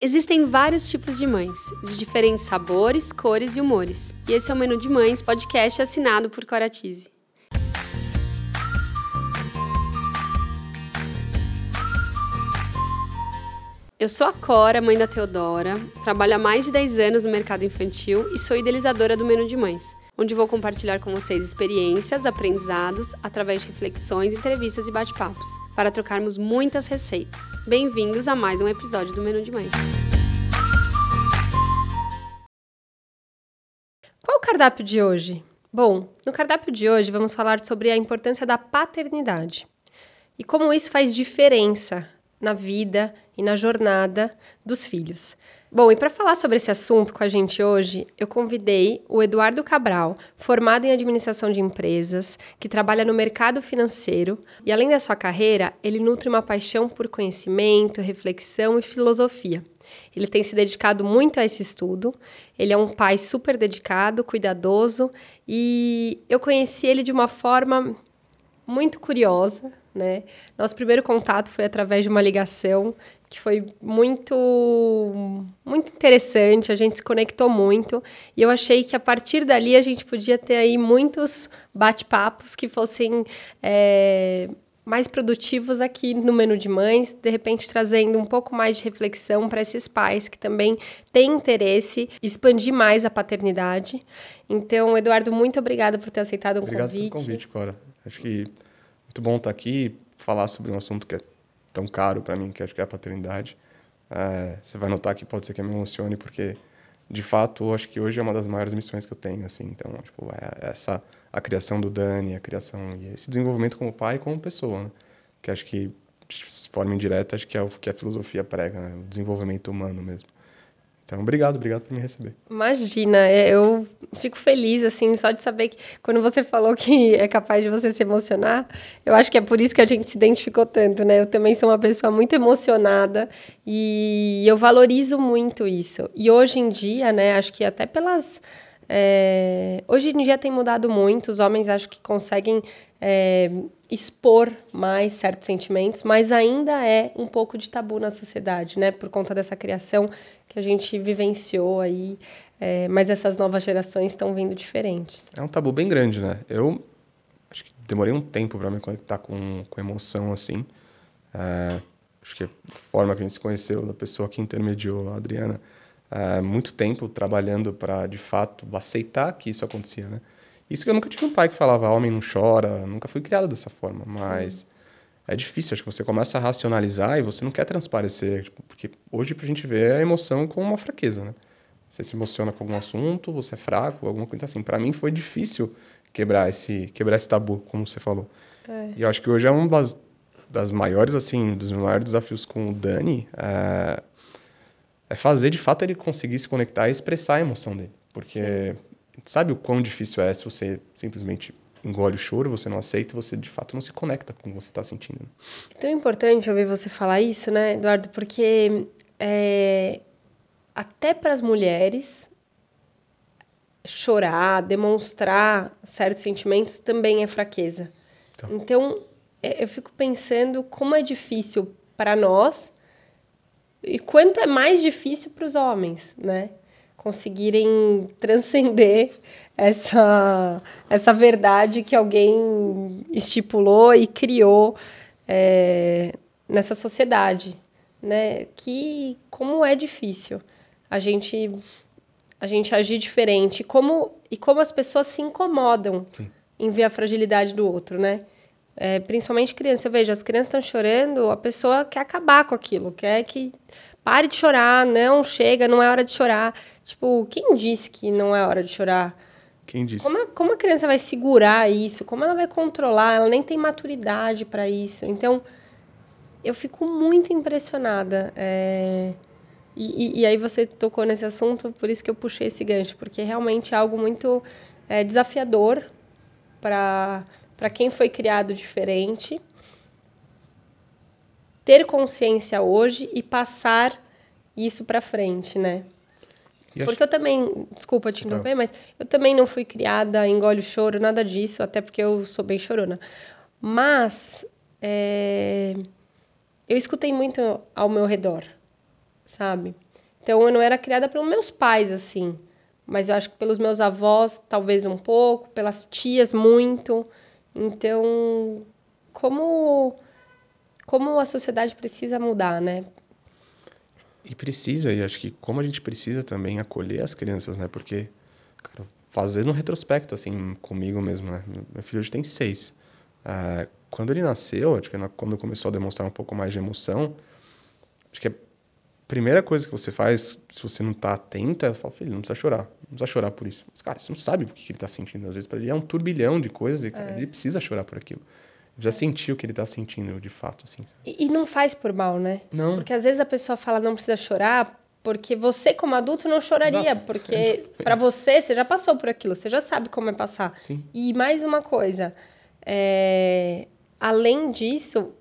Existem vários tipos de mães, de diferentes sabores, cores e humores. E esse é o Menu de Mães, podcast assinado por Coratize. Eu sou a Cora, mãe da Teodora, trabalho há mais de 10 anos no mercado infantil e sou idealizadora do Menu de Mães, onde vou compartilhar com vocês experiências, aprendizados, através de reflexões, entrevistas e bate-papos, para trocarmos muitas receitas. Bem-vindos a mais um episódio do Menu de Mães. Qual o cardápio de hoje? Bom, no cardápio de hoje vamos falar sobre a importância da paternidade e como isso faz diferença na vida e na jornada dos filhos. Bom, e para falar sobre esse assunto com a gente hoje, eu convidei o Eduardo Cabral, formado em administração de empresas, que trabalha no mercado financeiro e, além da sua carreira, ele nutre uma paixão por conhecimento, reflexão e filosofia. Ele tem se dedicado muito a esse estudo. Ele é um pai super dedicado, cuidadoso e eu conheci ele de uma forma muito curiosa, né? Nosso primeiro contato foi através de uma ligação que foi muito muito interessante, a gente se conectou muito e eu achei que a partir dali a gente podia ter aí muitos bate-papos que fossem é, mais produtivos aqui no menu de mães, de repente trazendo um pouco mais de reflexão para esses pais que também têm interesse em expandir mais a paternidade. Então, Eduardo, muito obrigada por ter aceitado o um convite. Obrigado pelo convite, Cora. Acho que muito bom estar aqui falar sobre um assunto que é tão caro para mim, que acho que é a paternidade. É, você vai notar que pode ser que eu me emocione, porque, de fato, acho que hoje é uma das maiores missões que eu tenho, assim. Então, tipo, é essa a criação do Dani, a criação e esse desenvolvimento como pai e como pessoa, né? Que acho que, de forma indireta, acho que é o que a filosofia prega, né? O desenvolvimento humano mesmo. Então, obrigado, obrigado por me receber. Imagina, é, eu fico feliz, assim, só de saber que quando você falou que é capaz de você se emocionar, eu acho que é por isso que a gente se identificou tanto, né? Eu também sou uma pessoa muito emocionada e eu valorizo muito isso. E hoje em dia, né, acho que até pelas. É, hoje em dia tem mudado muito, os homens acho que conseguem é, expor mais certos sentimentos, mas ainda é um pouco de tabu na sociedade, né? Por conta dessa criação que a gente vivenciou aí, é, mas essas novas gerações estão vindo diferentes. É um tabu bem grande, né? Eu acho que demorei um tempo para me conectar com, com emoção assim. É, acho que a forma que a gente se conheceu, da pessoa que intermediou, a Adriana, é, muito tempo trabalhando para, de fato, aceitar que isso acontecia, né? Isso que eu nunca tive um pai que falava homem não chora, nunca fui criado dessa forma, mas Sim. é difícil, acho que você começa a racionalizar e você não quer transparecer, tipo, porque hoje a gente vê a emoção como uma fraqueza, né? Você se emociona com algum assunto, você é fraco, alguma coisa assim. Para mim foi difícil quebrar esse quebrar esse tabu, como você falou. É. E eu acho que hoje é um das, das maiores assim, dos maiores desafios com o Dani é, é fazer de fato ele conseguir se conectar e expressar a emoção dele, porque Sim sabe o quão difícil é se você simplesmente engole o choro, você não aceita, você de fato não se conecta com o que você está sentindo. É tão importante ouvir você falar isso, né, Eduardo? Porque é, até para as mulheres chorar, demonstrar certos sentimentos também é fraqueza. Então, então é, eu fico pensando como é difícil para nós e quanto é mais difícil para os homens, né? conseguirem transcender essa, essa verdade que alguém estipulou e criou é, nessa sociedade, né? Que como é difícil a gente a gente agir diferente, como e como as pessoas se incomodam Sim. em ver a fragilidade do outro, né? É, principalmente criança, eu vejo as crianças estão chorando, a pessoa quer acabar com aquilo, quer que pare de chorar, não chega, não é hora de chorar. Tipo, quem disse que não é hora de chorar? Quem disse? Como a, como a criança vai segurar isso? Como ela vai controlar? Ela nem tem maturidade para isso. Então, eu fico muito impressionada. É... E, e, e, aí você tocou nesse assunto, por isso que eu puxei esse gancho, porque realmente é algo muito é, desafiador para quem foi criado diferente ter consciência hoje e passar isso para frente, né? Porque eu também, desculpa te interromper, mas eu também não fui criada, engole o choro, nada disso, até porque eu sou bem chorona. Mas é, eu escutei muito ao meu redor, sabe? Então eu não era criada pelos meus pais assim, mas eu acho que pelos meus avós talvez um pouco, pelas tias muito. Então, como como a sociedade precisa mudar, né? E precisa, e acho que como a gente precisa também acolher as crianças, né? Porque, cara, fazendo um retrospecto, assim, comigo mesmo, né? Meu filho hoje tem seis. Uh, quando ele nasceu, acho que é quando começou a demonstrar um pouco mais de emoção, acho que a primeira coisa que você faz, se você não está atento, é falar, filho, não precisa chorar. Não precisa chorar por isso. Mas, cara, você não sabe o que ele está sentindo. Às vezes, para ele é um turbilhão de coisas e, cara, é. ele precisa chorar por aquilo já sentiu o que ele está sentindo de fato, assim. E, e, não faz por mal, né? Não. Porque às vezes a pessoa fala não precisa chorar, porque você como adulto não choraria, Exato. porque para você você já passou por aquilo, você já sabe como é passar. Sim. E mais uma coisa, é... além disso,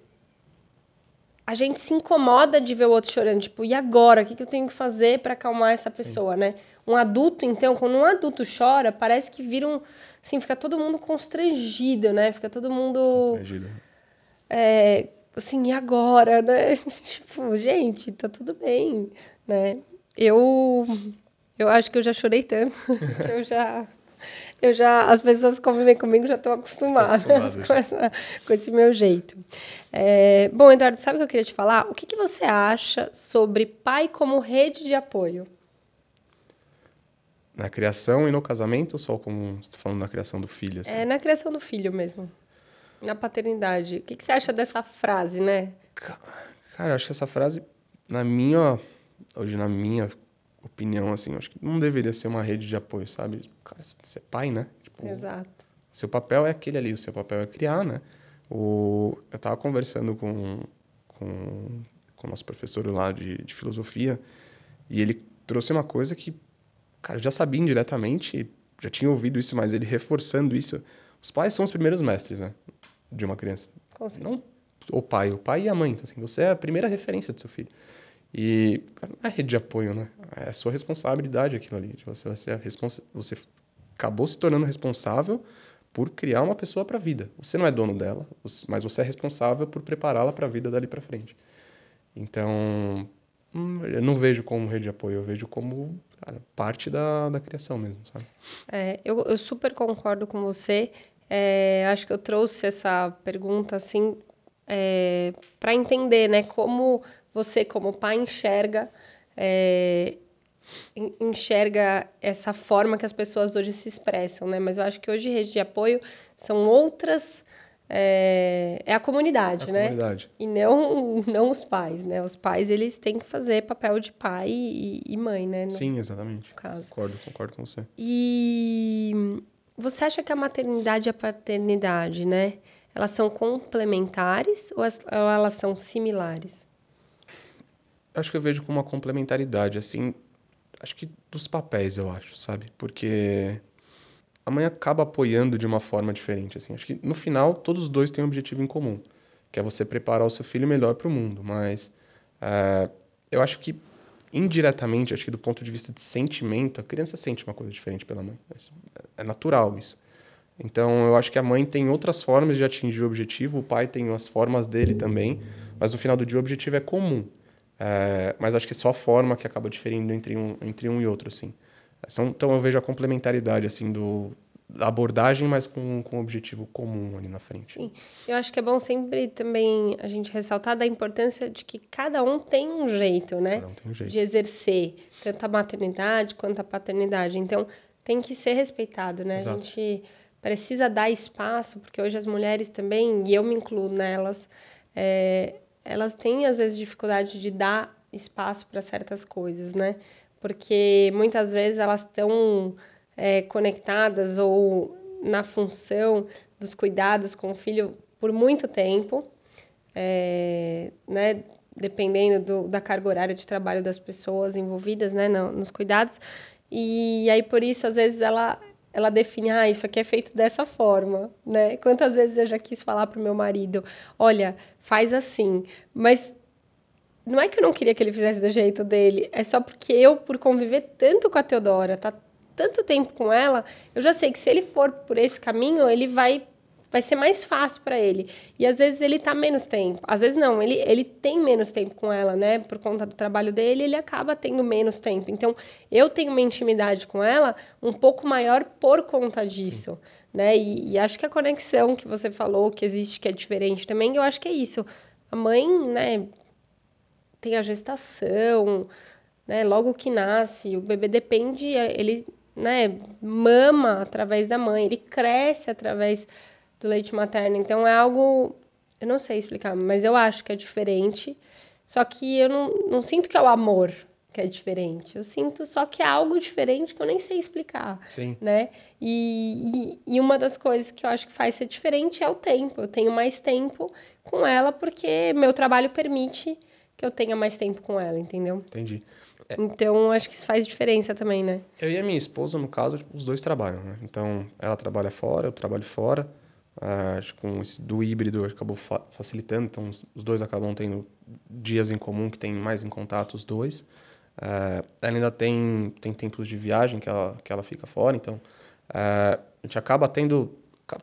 a gente se incomoda de ver o outro chorando, tipo, e agora? O que, que eu tenho que fazer para acalmar essa pessoa, Sim. né? Um adulto, então, quando um adulto chora, parece que vira um assim, fica todo mundo constrangido, né? Fica todo mundo. Constrangido. É, assim, e agora, né? tipo, gente, tá tudo bem, né? Eu. Eu acho que eu já chorei tanto que eu já. Eu já, as pessoas que convivem comigo já estão acostumadas com, essa, com, esse meu jeito. É, bom, Eduardo, sabe o que eu queria te falar? O que, que você acha sobre pai como rede de apoio? Na criação e no casamento ou só como você está falando na criação do filho? Assim? É, na criação do filho mesmo. Na paternidade. O que, que você acha dessa frase, né? Cara, eu acho que essa frase, na minha. Hoje, na minha opinião, assim, acho que não deveria ser uma rede de apoio, sabe? Cara, você é pai, né? Tipo, Exato. Seu papel é aquele ali, o seu papel é criar, né? O, eu estava conversando com, com, com o nosso professor lá de, de filosofia e ele trouxe uma coisa que Cara, eu já sabia indiretamente, já tinha ouvido isso, mas ele reforçando isso. Os pais são os primeiros mestres, né? De uma criança. Não o pai, o pai e a mãe. Então, assim, você é a primeira referência do seu filho. E cara, não é rede de apoio, né? É sua responsabilidade aquilo ali. Você, você, é responsa você acabou se tornando responsável por criar uma pessoa para a vida. Você não é dono dela, mas você é responsável por prepará-la para a vida dali para frente. Então, hum, eu não vejo como rede de apoio, eu vejo como cara, parte da, da criação mesmo, sabe? É, eu, eu super concordo com você. É, acho que eu trouxe essa pergunta assim é, para entender, né, como você como pai enxerga é, enxerga essa forma que as pessoas hoje se expressam, né? Mas eu acho que hoje rede de apoio são outras é, é a comunidade, a né? Comunidade. E não, não os pais, né? Os pais, eles têm que fazer papel de pai e, e mãe, né? No, Sim, exatamente. Caso. Concordo, concordo com você. E você acha que a maternidade e a paternidade, né? Elas são complementares ou elas são similares? Acho que eu vejo como uma complementaridade, assim... Acho que dos papéis, eu acho, sabe? Porque a mãe acaba apoiando de uma forma diferente. Assim. Acho que no final todos os dois têm um objetivo em comum, que é você preparar o seu filho melhor para o mundo. Mas é, eu acho que indiretamente, acho que do ponto de vista de sentimento, a criança sente uma coisa diferente pela mãe. É natural isso. Então eu acho que a mãe tem outras formas de atingir o objetivo, o pai tem as formas dele também, mas no final do dia o objetivo é comum. É, mas acho que é só a forma que acaba diferindo entre um, entre um e outro, assim. São, então eu vejo a complementaridade assim do da abordagem, mas com, com um objetivo comum ali na frente. Sim. Eu acho que é bom sempre também a gente ressaltar da importância de que cada um tem um jeito, né? Cada um tem um jeito. De exercer tanto a maternidade quanto a paternidade. Então, tem que ser respeitado, né? Exato. A gente precisa dar espaço, porque hoje as mulheres também, e eu me incluo nelas, é, elas têm às vezes dificuldade de dar espaço para certas coisas, né? porque muitas vezes elas estão é, conectadas ou na função dos cuidados com o filho por muito tempo, é, né, dependendo do, da carga horária de trabalho das pessoas envolvidas né, no, nos cuidados. E aí, por isso, às vezes, ela, ela define, ah, isso aqui é feito dessa forma, né? Quantas vezes eu já quis falar para o meu marido, olha, faz assim, mas não é que eu não queria que ele fizesse do jeito dele, é só porque eu, por conviver tanto com a Teodora, tá tanto tempo com ela, eu já sei que se ele for por esse caminho, ele vai vai ser mais fácil para ele. E às vezes ele tá menos tempo. Às vezes não, ele, ele tem menos tempo com ela, né? Por conta do trabalho dele, ele acaba tendo menos tempo. Então, eu tenho uma intimidade com ela um pouco maior por conta disso. Né? E, e acho que a conexão que você falou, que existe, que é diferente também, eu acho que é isso. A mãe, né, tem a gestação, né? Logo que nasce, o bebê depende, ele né, mama através da mãe, ele cresce através do leite materno. Então é algo, eu não sei explicar, mas eu acho que é diferente. Só que eu não, não sinto que é o amor que é diferente. Eu sinto só que é algo diferente que eu nem sei explicar. Sim. Né? E, e, e uma das coisas que eu acho que faz ser diferente é o tempo. Eu tenho mais tempo com ela porque meu trabalho permite que eu tenha mais tempo com ela, entendeu? Entendi. É. Então, acho que isso faz diferença também, né? Eu e a minha esposa, no caso, os dois trabalham, né? Então, ela trabalha fora, eu trabalho fora. Uh, acho que com esse do híbrido acabou fa facilitando, então os, os, dois acabam tendo dias em comum que tem mais em contato os dois. Uh, ela ainda tem, tem tempos de viagem que ela, que ela fica fora, então uh, a gente acaba tendo.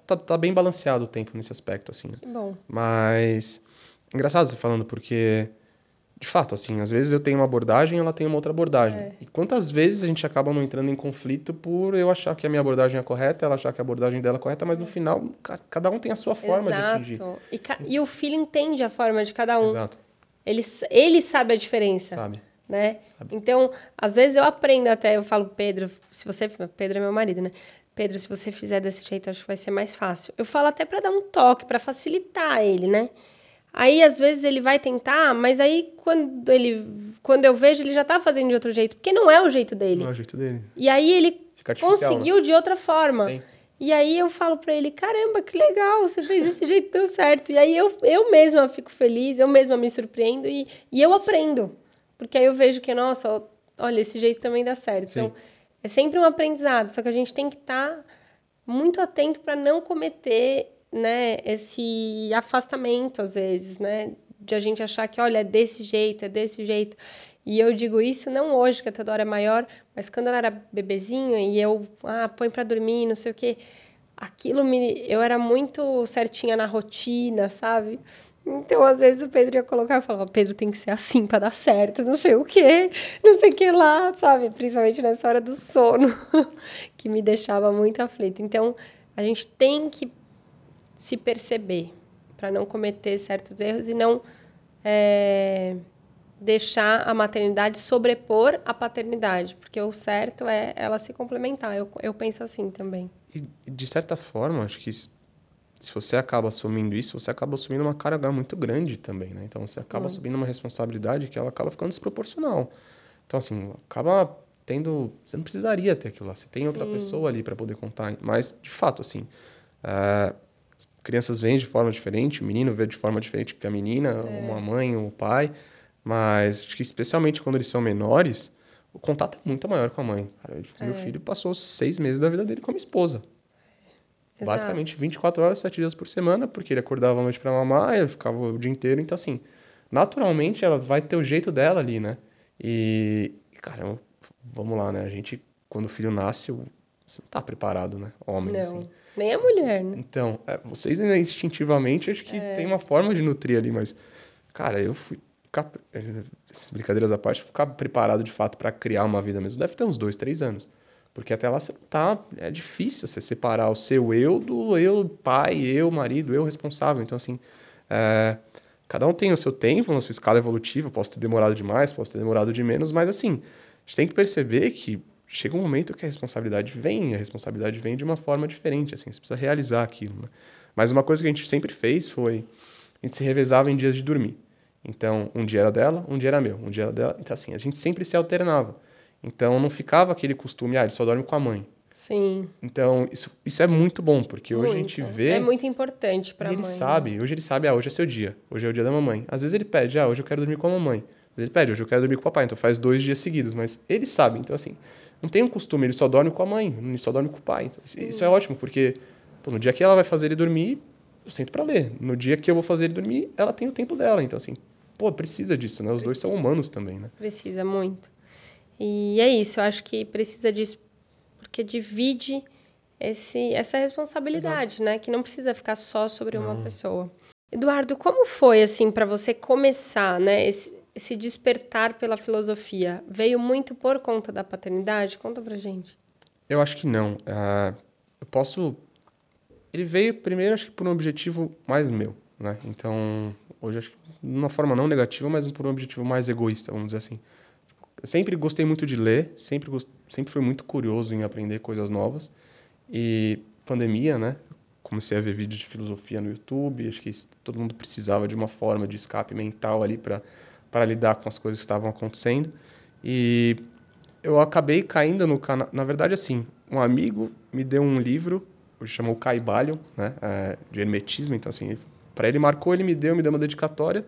Tá, tá, bem balanceado o tempo nesse aspecto, assim. Né? Que bom. Mas. Engraçado você falando, porque de fato, assim, às vezes eu tenho uma abordagem e ela tem uma outra abordagem. É. E quantas vezes a gente acaba não entrando em conflito por eu achar que a minha abordagem é correta, ela achar que a abordagem dela é correta, mas no final cada um tem a sua forma Exato. de atingir. E, e o filho entende a forma de cada um. Exato. Ele, ele sabe a diferença. Sabe. Né? Sabe. Então, às vezes eu aprendo até, eu falo, Pedro, se você. Pedro é meu marido, né? Pedro, se você fizer desse jeito, acho que vai ser mais fácil. Eu falo até para dar um toque, para facilitar ele, né? Aí, às vezes, ele vai tentar, mas aí, quando ele quando eu vejo, ele já tá fazendo de outro jeito, porque não é o jeito dele. Não é o jeito dele. E aí, ele conseguiu né? de outra forma. Sim. E aí, eu falo para ele, caramba, que legal, você fez desse jeito, deu certo. E aí, eu, eu mesma fico feliz, eu mesma me surpreendo e, e eu aprendo. Porque aí eu vejo que, nossa, olha, esse jeito também dá certo. Sim. Então, é sempre um aprendizado, só que a gente tem que estar tá muito atento para não cometer né, esse afastamento às vezes, né, de a gente achar que, olha, é desse jeito, é desse jeito. E eu digo isso não hoje, que a Teodora é maior, mas quando ela era bebezinho e eu, ah, põe para dormir, não sei o quê. Aquilo me. Eu era muito certinha na rotina, sabe? Então, às vezes, o Pedro ia colocar e falava: Pedro tem que ser assim para dar certo, não sei o quê, não sei o que lá, sabe? Principalmente nessa hora do sono, que me deixava muito aflito. Então, a gente tem que se perceber, para não cometer certos erros e não é, deixar a maternidade sobrepor a paternidade, porque o certo é ela se complementar. Eu, eu penso assim também. E, de certa forma, acho que se você acaba assumindo isso, você acaba assumindo uma carga muito grande também, né? Então você acaba assumindo uma responsabilidade que ela acaba ficando desproporcional. Então, assim, acaba tendo. Você não precisaria ter aquilo lá. Você tem outra Sim. pessoa ali para poder contar. Mas, de fato, assim. Uh, crianças veem de forma diferente, o menino vê de forma diferente que a menina, é. uma mãe, ou o pai. Mas acho que especialmente quando eles são menores, o contato é muito maior com a mãe. Cara, é. Meu filho passou seis meses da vida dele com a minha esposa. Exato. Basicamente 24 horas, 7 dias por semana, porque ele acordava à noite para mamar, ele ficava o dia inteiro. Então, assim, naturalmente ela vai ter o jeito dela ali, né? E, cara, vamos lá, né? A gente, quando o filho nasce, você não tá preparado, né? Homem, não. assim. Nem a mulher, né? Então, é, vocês ainda instintivamente acho que é. tem uma forma de nutrir ali, mas, cara, eu fui ficar. É, brincadeiras à parte, ficar preparado de fato para criar uma vida mesmo. Deve ter uns dois, três anos. Porque até lá você tá. É difícil você separar o seu eu do eu pai, eu marido, eu responsável. Então, assim. É, cada um tem o seu tempo na sua escala evolutiva. Posso ter demorado demais, posso ter demorado de menos, mas assim, a gente tem que perceber que chega um momento que a responsabilidade vem, a responsabilidade vem de uma forma diferente, assim, você precisa realizar aquilo. Né? Mas uma coisa que a gente sempre fez foi, a gente se revezava em dias de dormir. Então, um dia era dela, um dia era meu, um dia era dela. Então, assim, a gente sempre se alternava. Então, não ficava aquele costume, ah, ele só dorme com a mãe. Sim. Então, isso, isso é muito bom, porque muito. hoje a gente vê... É muito importante para mãe. ele sabe, hoje ele sabe, ah, hoje é seu dia, hoje é o dia da mamãe. Às vezes ele pede, ah, hoje eu quero dormir com a mamãe. Às vezes ele pede, hoje eu quero dormir com o papai. Então, faz dois dias seguidos, mas ele sabe. Então, assim, não tem um costume, ele só dorme com a mãe, ele só dorme com o pai. Então, isso é ótimo, porque pô, no dia que ela vai fazer ele dormir, eu sento para ler. No dia que eu vou fazer ele dormir, ela tem o tempo dela. Então, assim, pô, precisa disso, né? Os precisa. dois são humanos também, né? Precisa muito. E é isso, eu acho que precisa disso, porque divide esse, essa responsabilidade, Exato. né? Que não precisa ficar só sobre não. uma pessoa. Eduardo, como foi assim para você começar, né? Esse, esse despertar pela filosofia veio muito por conta da paternidade? Conta pra gente. Eu acho que não. Uh, eu posso. Ele veio primeiro, acho que por um objetivo mais meu, né? Então, hoje acho que de uma forma não negativa, mas por um objetivo mais egoísta, vamos dizer assim. Eu sempre gostei muito de ler, sempre gost... sempre fui muito curioso em aprender coisas novas. E pandemia, né? Comecei a ver vídeos de filosofia no YouTube, acho que todo mundo precisava de uma forma de escape mental ali para para lidar com as coisas que estavam acontecendo. E eu acabei caindo no canal. Na verdade, assim, um amigo me deu um livro, que chamou Caibalion, né? É, de hermetismo. Então, assim, para ele marcou, ele me deu, me deu uma dedicatória.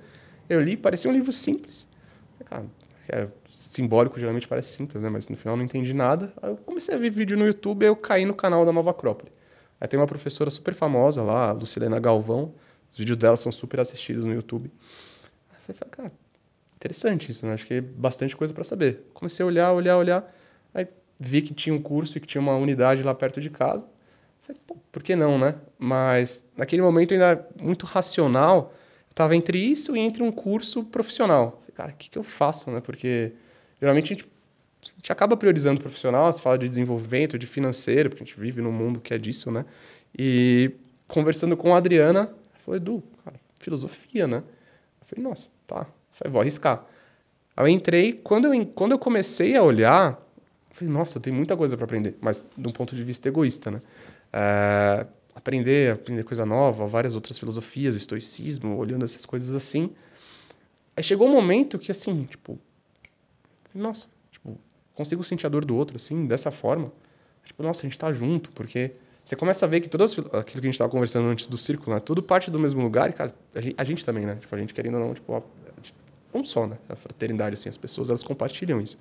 Eu li, parecia um livro simples. Cara, é simbólico, geralmente parece simples, né? Mas no final não entendi nada. Aí eu comecei a ver vídeo no YouTube e eu caí no canal da Nova Acrópole. Aí tem uma professora super famosa lá, Lucilena Galvão. Os vídeos dela são super assistidos no YouTube. Aí eu falei, cara, interessante isso, né? Acho que é bastante coisa para saber. Comecei a olhar, olhar, olhar. Aí vi que tinha um curso e que tinha uma unidade lá perto de casa. Falei, pô, por que não, né? Mas naquele momento ainda muito racional, estava entre isso e entre um curso profissional. Falei, cara, o que, que eu faço, né? Porque geralmente a gente, a gente acaba priorizando o profissional, se fala de desenvolvimento, de financeiro, porque a gente vive num mundo que é disso, né? E conversando com a Adriana, falou, Edu, cara, filosofia, né? Eu falei, nossa, tá, Falei, vou arriscar. Aí eu entrei, quando eu, quando eu comecei a olhar, falei, nossa, tem muita coisa para aprender, mas de um ponto de vista egoísta, né? É, aprender, aprender coisa nova, várias outras filosofias, estoicismo, olhando essas coisas assim. Aí chegou um momento que, assim, tipo, nossa, tipo, consigo sentir a dor do outro, assim, dessa forma. Tipo, nossa, a gente tá junto, porque você começa a ver que todas aquilo que a gente estava conversando antes do círculo, né? Tudo parte do mesmo lugar e, cara, a gente, a gente também, né? Tipo, a gente querendo ou não, tipo, um só, né? A fraternidade, assim, as pessoas elas compartilham isso.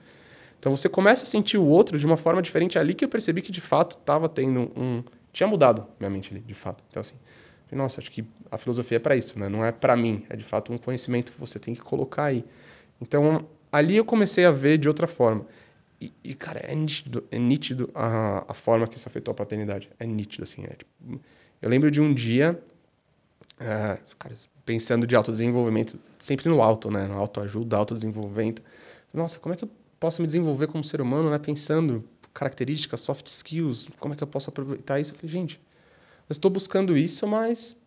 Então você começa a sentir o outro de uma forma diferente. Ali que eu percebi que de fato estava tendo um. Tinha mudado minha mente ali, de fato. Então, assim, nossa, acho que a filosofia é para isso, né? Não é para mim, é de fato um conhecimento que você tem que colocar aí. Então, ali eu comecei a ver de outra forma. E, e cara, é nítido, é nítido a, a forma que isso afetou a paternidade. É nítido, assim. É, tipo, eu lembro de um dia. Uh, cara, pensando de autodesenvolvimento, sempre no alto, né? No autoajuda, autodesenvolvimento. Nossa, como é que eu posso me desenvolver como ser humano, né? Pensando características, soft skills, como é que eu posso aproveitar isso? Eu falei, gente, eu estou buscando isso, mas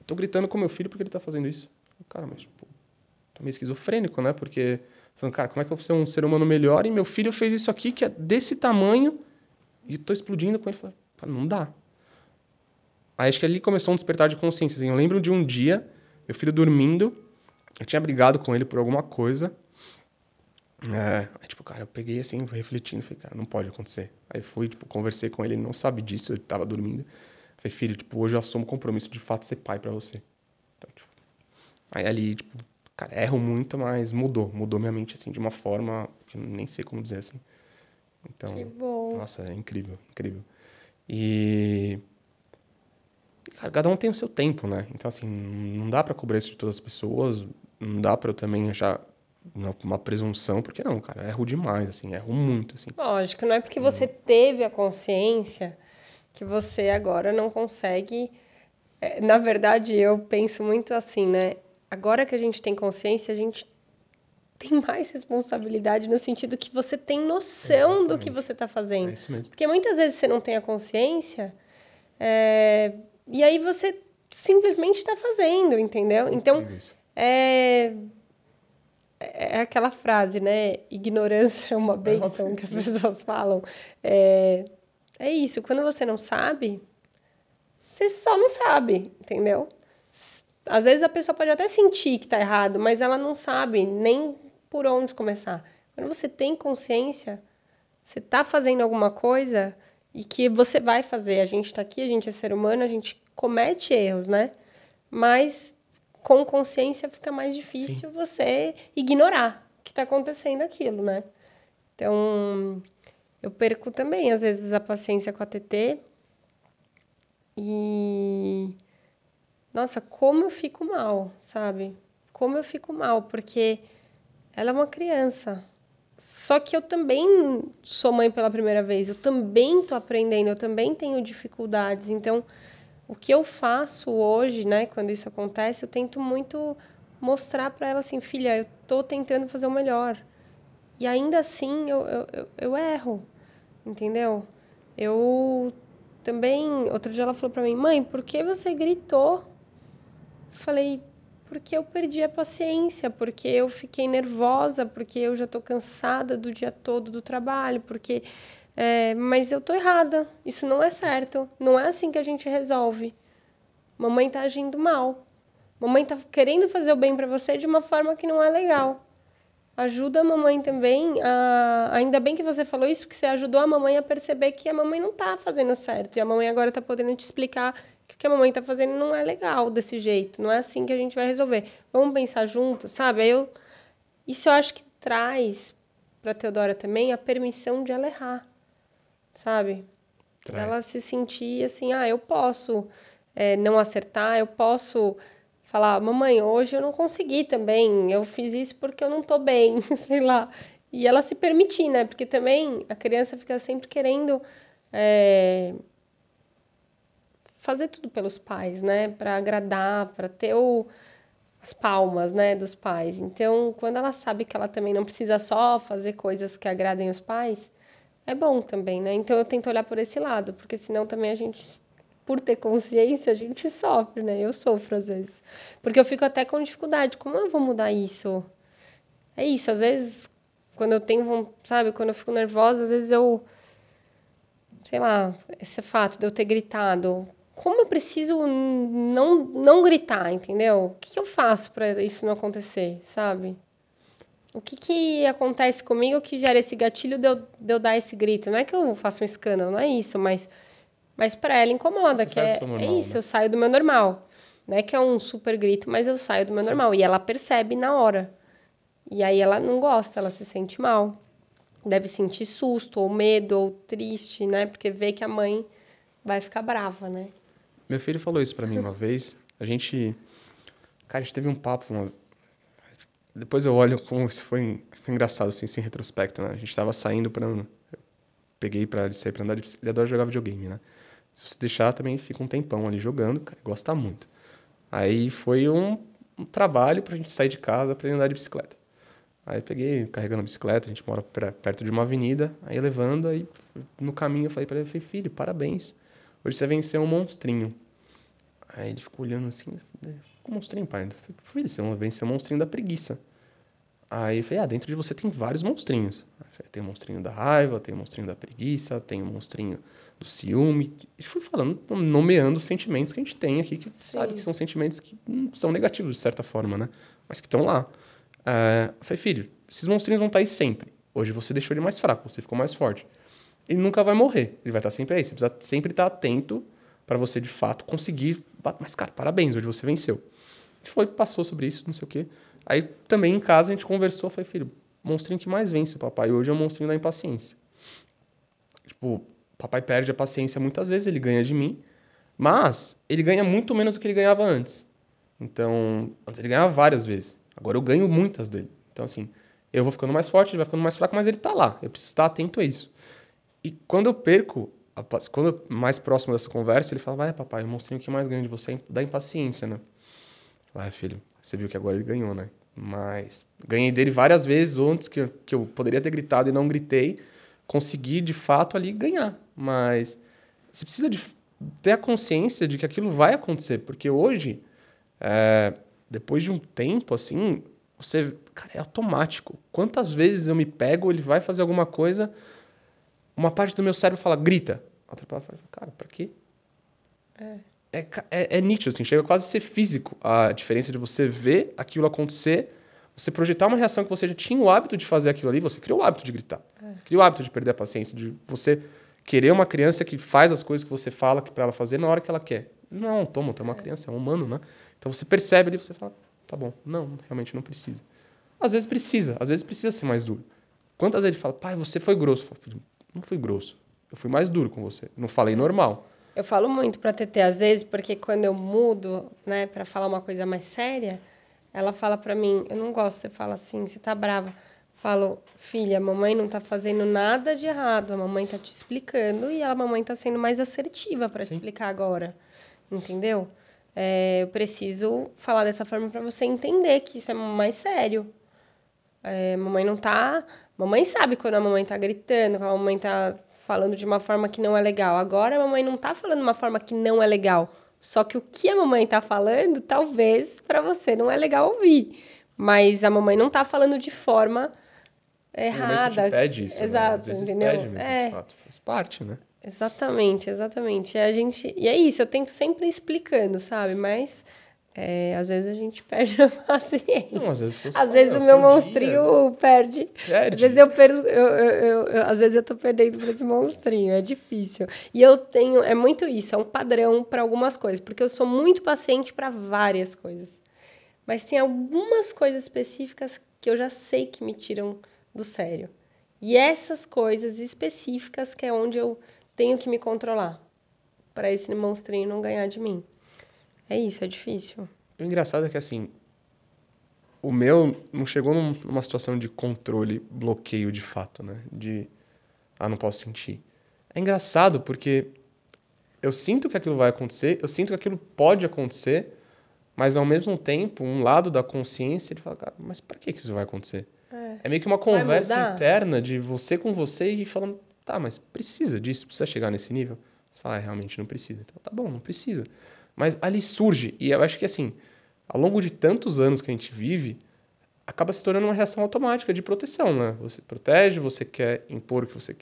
estou gritando com meu filho porque ele está fazendo isso. Cara, mas tipo, tô meio esquizofrênico, né? Porque falando, cara, como é que eu vou ser um ser humano melhor e meu filho fez isso aqui que é desse tamanho e estou explodindo com ele. Falei, não dá. Aí acho que ali começou um despertar de consciência. Assim. Eu lembro de um dia, meu filho dormindo, eu tinha brigado com ele por alguma coisa. É, aí, tipo, cara, eu peguei assim, refletindo, falei, cara, não pode acontecer. Aí fui, tipo, conversei com ele, ele não sabe disso, ele tava dormindo. Falei, filho, tipo, hoje eu assumo o compromisso de fato ser pai para você. Então, tipo, aí ali, tipo, cara, erro muito, mas mudou. Mudou minha mente, assim, de uma forma que eu nem sei como dizer, assim. Então, nossa, é incrível, incrível. E Cara, cada um tem o seu tempo, né? Então, assim, não dá para cobrar isso de todas as pessoas, não dá para eu também achar uma, presunção, porque não, cara, erro demais, assim, erro muito, assim. Lógico, não é porque você teve a consciência que você agora não consegue. É, na verdade, eu penso muito assim, né? Agora que a gente tem consciência, a gente tem mais responsabilidade no sentido que você tem noção Exatamente. do que você está fazendo. É isso mesmo. Porque muitas vezes você não tem a consciência. É, e aí você simplesmente está fazendo, entendeu? Então, é, é aquela frase, né? Ignorância é uma bênção que as pessoas falam. É, é isso, quando você não sabe, você só não sabe, entendeu? Às vezes a pessoa pode até sentir que está errado, mas ela não sabe nem por onde começar. Quando você tem consciência, você está fazendo alguma coisa e que você vai fazer. A gente está aqui, a gente é ser humano, a gente comete erros, né? Mas com consciência fica mais difícil Sim. você ignorar que está acontecendo aquilo, né? Então, eu perco também, às vezes, a paciência com a TT. E. Nossa, como eu fico mal, sabe? Como eu fico mal, porque ela é uma criança. Só que eu também sou mãe pela primeira vez, eu também tô aprendendo, eu também tenho dificuldades. Então, o que eu faço hoje, né, quando isso acontece, eu tento muito mostrar para ela assim, filha, eu tô tentando fazer o melhor. E ainda assim eu, eu, eu, eu erro, entendeu? Eu também, outro dia ela falou para mim, mãe, por que você gritou? Falei, porque eu perdi a paciência, porque eu fiquei nervosa, porque eu já estou cansada do dia todo do trabalho, porque. É, mas eu estou errada, isso não é certo, não é assim que a gente resolve. Mamãe está agindo mal. Mamãe está querendo fazer o bem para você de uma forma que não é legal. Ajuda a mamãe também a. Ainda bem que você falou isso, que você ajudou a mamãe a perceber que a mamãe não está fazendo certo. E a mamãe agora está podendo te explicar que a mamãe tá fazendo não é legal desse jeito, não é assim que a gente vai resolver. Vamos pensar juntos, sabe? Aí eu isso eu acho que traz para Teodora também a permissão de ela errar, sabe? Traz. Ela se sentir assim, ah, eu posso é, não acertar, eu posso falar, mamãe, hoje eu não consegui também, eu fiz isso porque eu não tô bem, sei lá. E ela se permitir, né? Porque também a criança fica sempre querendo é, fazer tudo pelos pais, né? Para agradar, para ter o, as palmas, né, dos pais. Então, quando ela sabe que ela também não precisa só fazer coisas que agradem os pais, é bom também, né? Então eu tento olhar por esse lado, porque senão também a gente por ter consciência, a gente sofre, né? Eu sofro às vezes. Porque eu fico até com dificuldade, como eu vou mudar isso? É isso, às vezes quando eu tenho, sabe, quando eu fico nervosa, às vezes eu sei lá, esse fato de eu ter gritado, como eu preciso não, não gritar, entendeu? O que, que eu faço para isso não acontecer, sabe? O que, que acontece comigo que gera esse gatilho de eu, de eu dar esse grito? Não é que eu faço um escândalo, não é isso, mas, mas para ela incomoda, Você que é, normal, é isso, né? eu saio do meu normal. Não é que é um super grito, mas eu saio do meu Sim. normal. E ela percebe na hora. E aí ela não gosta, ela se sente mal. Deve sentir susto, ou medo, ou triste, né? Porque vê que a mãe vai ficar brava, né? Meu filho falou isso para mim uma vez. A gente. Cara, a gente teve um papo. Uma... Depois eu olho como isso foi, foi engraçado, assim, sem retrospecto, né? A gente tava saindo para Peguei para ele sair pra andar. Ele adora jogar videogame, né? Se você deixar, também fica um tempão ali jogando, cara, gosta muito. Aí foi um, um trabalho pra gente sair de casa para andar de bicicleta. Aí peguei, carregando a bicicleta, a gente mora pra, perto de uma avenida, aí levando, aí no caminho eu falei para ele, filho, parabéns. Hoje você venceu um monstrinho. Aí ele ficou olhando assim, né? que monstrinho, pai? Filho, você venceu um monstrinho da preguiça. Aí eu falei, ah, dentro de você tem vários monstrinhos. Tem o monstrinho da raiva, tem o monstrinho da preguiça, tem o monstrinho do ciúme. E fui falando, nomeando os sentimentos que a gente tem aqui, que Sim. sabe que são sentimentos que são negativos, de certa forma, né? Mas que estão lá. Uh, eu falei, filho, esses monstrinhos vão estar aí sempre. Hoje você deixou ele mais fraco, você ficou mais forte ele nunca vai morrer. Ele vai estar sempre aí. Você precisa sempre estar atento para você, de fato, conseguir. Mas, cara, parabéns, hoje você venceu. A gente foi, passou sobre isso, não sei o quê. Aí também em casa a gente conversou, falei, filho, monstrinho que mais vence o papai hoje é o monstrinho da impaciência. Tipo, papai perde a paciência muitas vezes, ele ganha de mim, mas ele ganha muito menos do que ele ganhava antes. Então, antes ele ganhava várias vezes. Agora eu ganho muitas dele. Então, assim, eu vou ficando mais forte, ele vai ficando mais fraco, mas ele tá lá. Eu preciso estar atento a isso. E quando eu perco, quando eu, mais próximo dessa conversa, ele fala: Vai, papai, o monstrinho que mais ganha de você é da impaciência, né? Vai, filho, você viu que agora ele ganhou, né? Mas ganhei dele várias vezes antes que, que eu poderia ter gritado e não gritei. Consegui, de fato, ali ganhar. Mas você precisa de ter a consciência de que aquilo vai acontecer. Porque hoje, é, depois de um tempo, assim, você. Cara, é automático. Quantas vezes eu me pego, ele vai fazer alguma coisa uma parte do meu cérebro fala, grita. A outra parte fala, cara, pra quê? É. É, é, é nítido, assim, chega quase a ser físico a diferença de você ver aquilo acontecer, você projetar uma reação que você já tinha o hábito de fazer aquilo ali, você criou o hábito de gritar. É. Você criou o hábito de perder a paciência, de você querer uma criança que faz as coisas que você fala que para ela fazer na hora que ela quer. Não, toma, tu é uma é. criança, é um humano, né? Então você percebe ali, você fala, tá bom, não, realmente não precisa. Às vezes precisa, às vezes precisa ser mais duro. Quantas vezes ele fala, pai, você foi grosso? Falo, não fui grosso. Eu fui mais duro com você. Não falei normal. Eu falo muito pra TT às vezes, porque quando eu mudo, né, para falar uma coisa mais séria, ela fala pra mim, eu não gosto, você fala assim, você tá brava. falo, filha, a mamãe não tá fazendo nada de errado, a mamãe tá te explicando e a mamãe tá sendo mais assertiva para te explicar agora. Entendeu? É, eu preciso falar dessa forma para você entender que isso é mais sério. É, mamãe não tá. Mamãe sabe quando a mamãe tá gritando, quando a mamãe tá falando de uma forma que não é legal. Agora a mamãe não tá falando de uma forma que não é legal. Só que o que a mamãe tá falando, talvez para você não é legal ouvir. Mas a mamãe não tá falando de forma errada. Te pede isso, Exato, né? Às vezes entendeu? pede mesmo, é. de fato. Faz parte, né? Exatamente, exatamente. E a gente, e é isso, eu tento sempre explicando, sabe? Mas é, às vezes a gente perde a paciência. Não, às vezes Às fala, vezes o meu monstrinho perde. Perde. Às vezes eu perco, eu, eu, eu- às vezes eu tô perdendo pra esse monstrinho, é difícil. E eu tenho, é muito isso, é um padrão para algumas coisas, porque eu sou muito paciente para várias coisas. Mas tem algumas coisas específicas que eu já sei que me tiram do sério. E essas coisas específicas que é onde eu tenho que me controlar para esse monstrinho não ganhar de mim. É isso, é difícil. O engraçado é que, assim, o meu não chegou num- numa situação de controle, bloqueio de fato, né? De, ah, não posso sentir. É engraçado porque eu sinto que aquilo vai acontecer, eu sinto que aquilo pode acontecer, mas ao mesmo tempo, um lado da consciência, ele fala, cara, mas para que que isso vai acontecer? É, meio que uma conversa interna de você com você e falando, tá, mas precisa disso? Precisa chegar nesse nível? Você fala, ah, realmente não precisa. Então, tá bom, não precisa. Mas ali surge, e eu acho que assim, ao longo de tantos anos que a gente vive, acaba se tornando uma reação automática de proteção, né? Você protege, você quer impor o que você...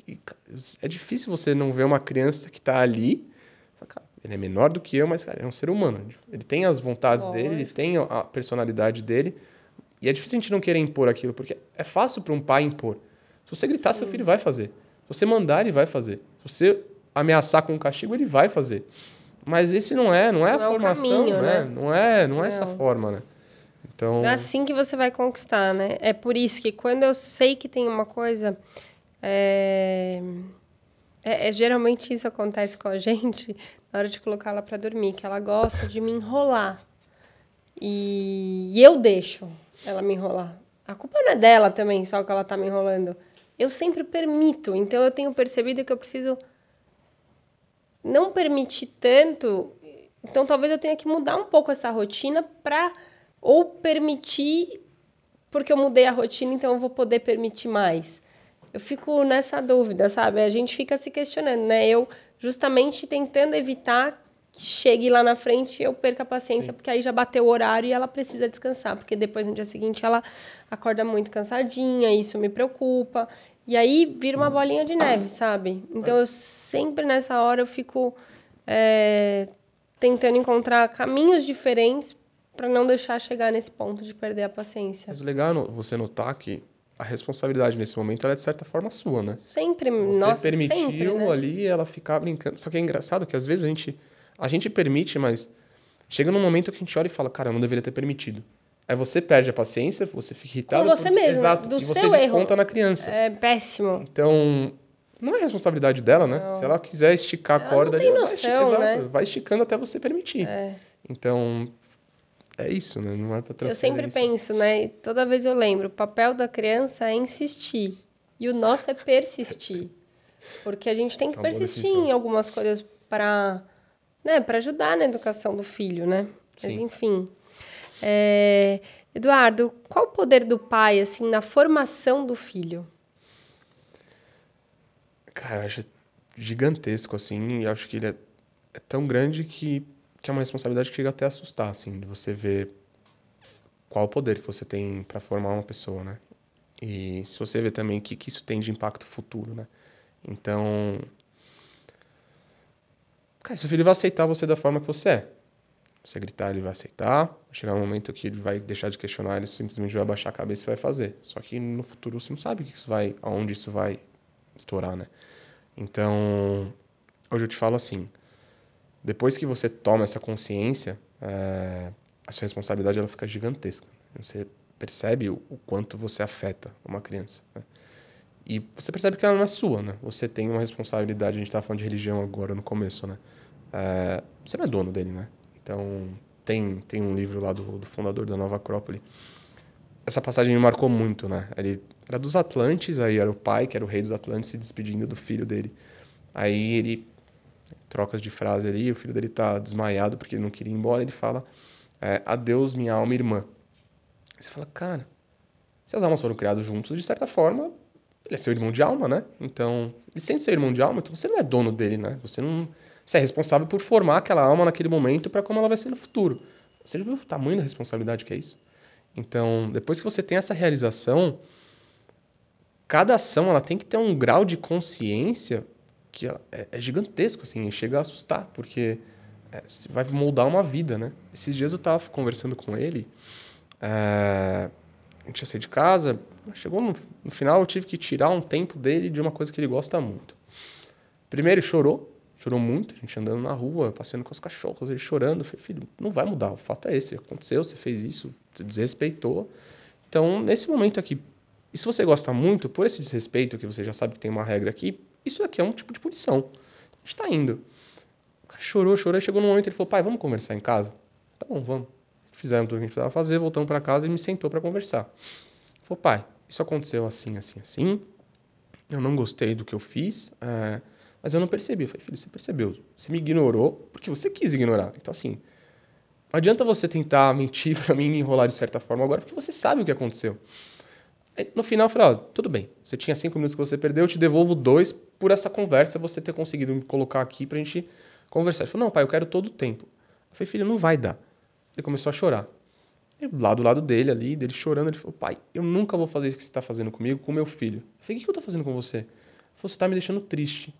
É difícil você não ver uma criança que tá ali, cara, ele é menor do que eu, mas cara, é um ser humano. Ele tem as vontades dele, ele tem a personalidade dele, e é difícil a gente não querer impor aquilo, porque é fácil para um pai impor. Se você gritar, seu filho vai fazer. Se você mandar, ele vai fazer. Se você ameaçar com um castigo, ele vai fazer. Mas esse não é, não é Não a é formação, caminho, né? né? Não é, não é essa Não. forma, né? Então, É assim que você vai conquistar, né? É por isso que quando eu sei que tem uma coisa. É... É, é- geralmente isso acontece com a gente na hora de colocar ela pra dormir, que ela gosta de me enrolar. E, e eu deixo ela me enrolar. A culpa não é dela também, só que ela tá me enrolando. Eu sempre permito, então eu tenho percebido que eu preciso não permitir tanto. Então talvez eu tenha que mudar um pouco essa rotina para ou permitir porque eu mudei a rotina, então eu vou poder permitir mais. Eu fico nessa dúvida, sabe? A gente fica se questionando, né? Eu justamente tentando evitar que chegue lá na frente e eu perca a paciência, porque aí já bateu o horário e ela precisa descansar, porque depois no dia seguinte ela acorda muito cansadinha, isso me preocupa. E aí vira uma bolinha de neve, sabe? Então eu sempre nessa hora eu fico é, tentando encontrar caminhos diferentes para não deixar chegar nesse ponto de perder a paciência. mas o legal é você notar que a responsabilidade nesse momento ela é de certa forma sua, né? Sempre, Você nossa, permitiu sempre, né? ali ela ficar brincando. Só que é engraçado que às vezes a gente a gente permite, mas chega num momento que a gente olha e fala, cara, eu não deveria ter permitido. Aí você perde a paciência, você fica irritado. Com você mesmo, Exato. do e você desconta erro. na criança. É péssimo. Então, não é responsabilidade dela, né? Se ela quiser esticar a corda não ela vai, esti- noção, exato, né? vai esticando até você permitir. Então, é isso, né? Não é pra Eu sempre transferência. penso, né? e Toda vez eu lembro, o papel da criança é insistir. E o nosso é persistir. Porque a gente tem que É persistir em algumas coisas para né, pra ajudar na educação do filho, né? Mas Sim. enfim. É, Eduardo, qual o poder do pai, assim, na formação do filho? Cara, eu acho gigantesco, assim, e acho que ele é, é tão grande que, que é uma responsabilidade que chega até a assustar, assim, de você ver qual o poder que você tem para formar uma pessoa, né? E se você vê também o que, que isso tem de impacto futuro, né? Então. Cara, seu filho vai aceitar você da forma que você é. Você gritar, ele vai aceitar. Vai chegar um momento que ele vai deixar de questionar, ele simplesmente vai baixar a cabeça e vai fazer. Só que no futuro você não sabe que isso vai, aonde isso vai estourar, né? Então, hoje eu te falo assim: depois que você toma essa consciência, é, a sua responsabilidade ela fica gigantesca. Você percebe o, o quanto você afeta uma criança. né? E você percebe que ela não é sua, né? Você tem uma responsabilidade. A gente estava falando de religião agora no começo, né? É, você não é dono dele, né? Então, tem, tem um livro lá do, do fundador da Nova Acrópole. Essa passagem me marcou muito, né? Ele, era dos Atlantes, aí era o pai, que era o rei dos Atlantes, se despedindo do filho dele. Aí ele, trocas de frase ali, o filho dele tá desmaiado porque ele não queria ir embora, ele fala, é, adeus minha alma irmã. Aí você fala, cara, se as almas foram criadas juntos, de certa forma, ele é seu irmão de alma, né? Então, ele sente seu irmão de alma, então você não é dono dele, né? Você não... Você é responsável por formar aquela alma naquele momento para como ela vai ser no futuro. Você já viu o tamanho da responsabilidade que é isso? Então, depois que você tem essa realização, cada ação ela tem que ter um grau de consciência que é, é gigantesco, assim, chega a assustar, porque é, você vai moldar uma vida, né? Esses dias eu estava conversando com ele, é, a gente ia sair de casa, chegou no, no, final eu tive que tirar um tempo dele de uma coisa que ele gosta muito. Primeiro ele chorou, chorou muito, a gente andando na rua, passeando com os cachorros, ele chorando, eu falei, filho, não vai mudar, o fato é esse, aconteceu, você fez isso, você desrespeitou. Então, nesse momento aqui, e se você gosta muito, por esse desrespeito, que você já sabe que tem uma regra aqui, isso aqui é um tipo de punição. A gente tá indo. O cara chorou, chorou, chegou num momento ele falou, pai, vamos conversar em casa? Tá bom, vamos. Fizemos tudo o que a gente precisava fazer, voltamos para casa e me sentou para conversar. Ele falou, pai, isso aconteceu assim, assim, assim. Eu não gostei do que eu fiz, é, mas eu não percebi. Eu falei, filho, você percebeu. Você me ignorou porque você quis ignorar. Então, assim, não adianta você tentar mentir para mim e me enrolar de certa forma agora, porque você sabe o que aconteceu. Aí, no final, eu falei, ó, tudo bem. Você tinha cinco minutos que você perdeu, eu te devolvo dois por essa conversa, você ter conseguido me colocar aqui pra gente conversar. Ele falou, não, pai, eu quero todo o tempo. Eu falei, filho, não vai dar. Ele começou a chorar. Eu, lá do lado dele, ali, dele chorando, ele falou, pai, eu nunca vou fazer isso que você está fazendo comigo, com meu filho. Eu falei, o que eu tô fazendo com você? Ele falou, você tá me deixando triste.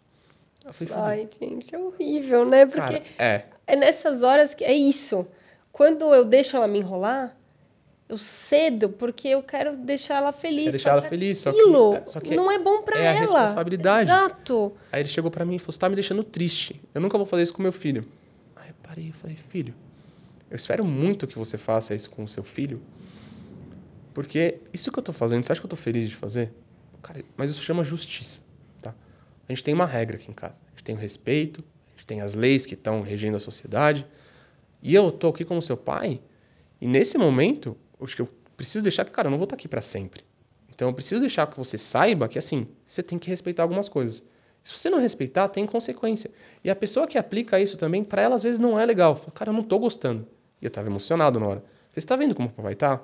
Eu falei, Ai, gente, é horrível, né? Porque Cara, é. é nessas horas que. É isso. Quando eu deixo ela me enrolar, eu cedo porque eu quero deixar ela feliz. Você deixar ela feliz, só que, é, só que não é bom para ela. É a responsabilidade. Exato. Aí ele chegou para mim e falou: "Você tá me deixando triste. Eu nunca vou fazer isso com meu filho". Aí eu parei e falei: "Filho, eu espero muito que você faça isso com o seu filho, porque isso que eu tô fazendo, você acha que eu tô feliz de fazer? Cara, mas isso chama justiça? A gente tem uma regra aqui em casa. A gente tem o respeito, a gente tem as leis que estão regendo a sociedade. E eu tô aqui como seu pai, e nesse momento, acho que eu preciso deixar que, cara, eu não vou estar aqui para sempre. Então eu preciso deixar que você saiba que assim, você tem que respeitar algumas coisas. Se você não respeitar, tem consequência. E a pessoa que aplica isso também, para ela às vezes não é legal. Fala, cara, eu não tô gostando. E eu tava emocionado na hora. Você está vendo como o papai tá?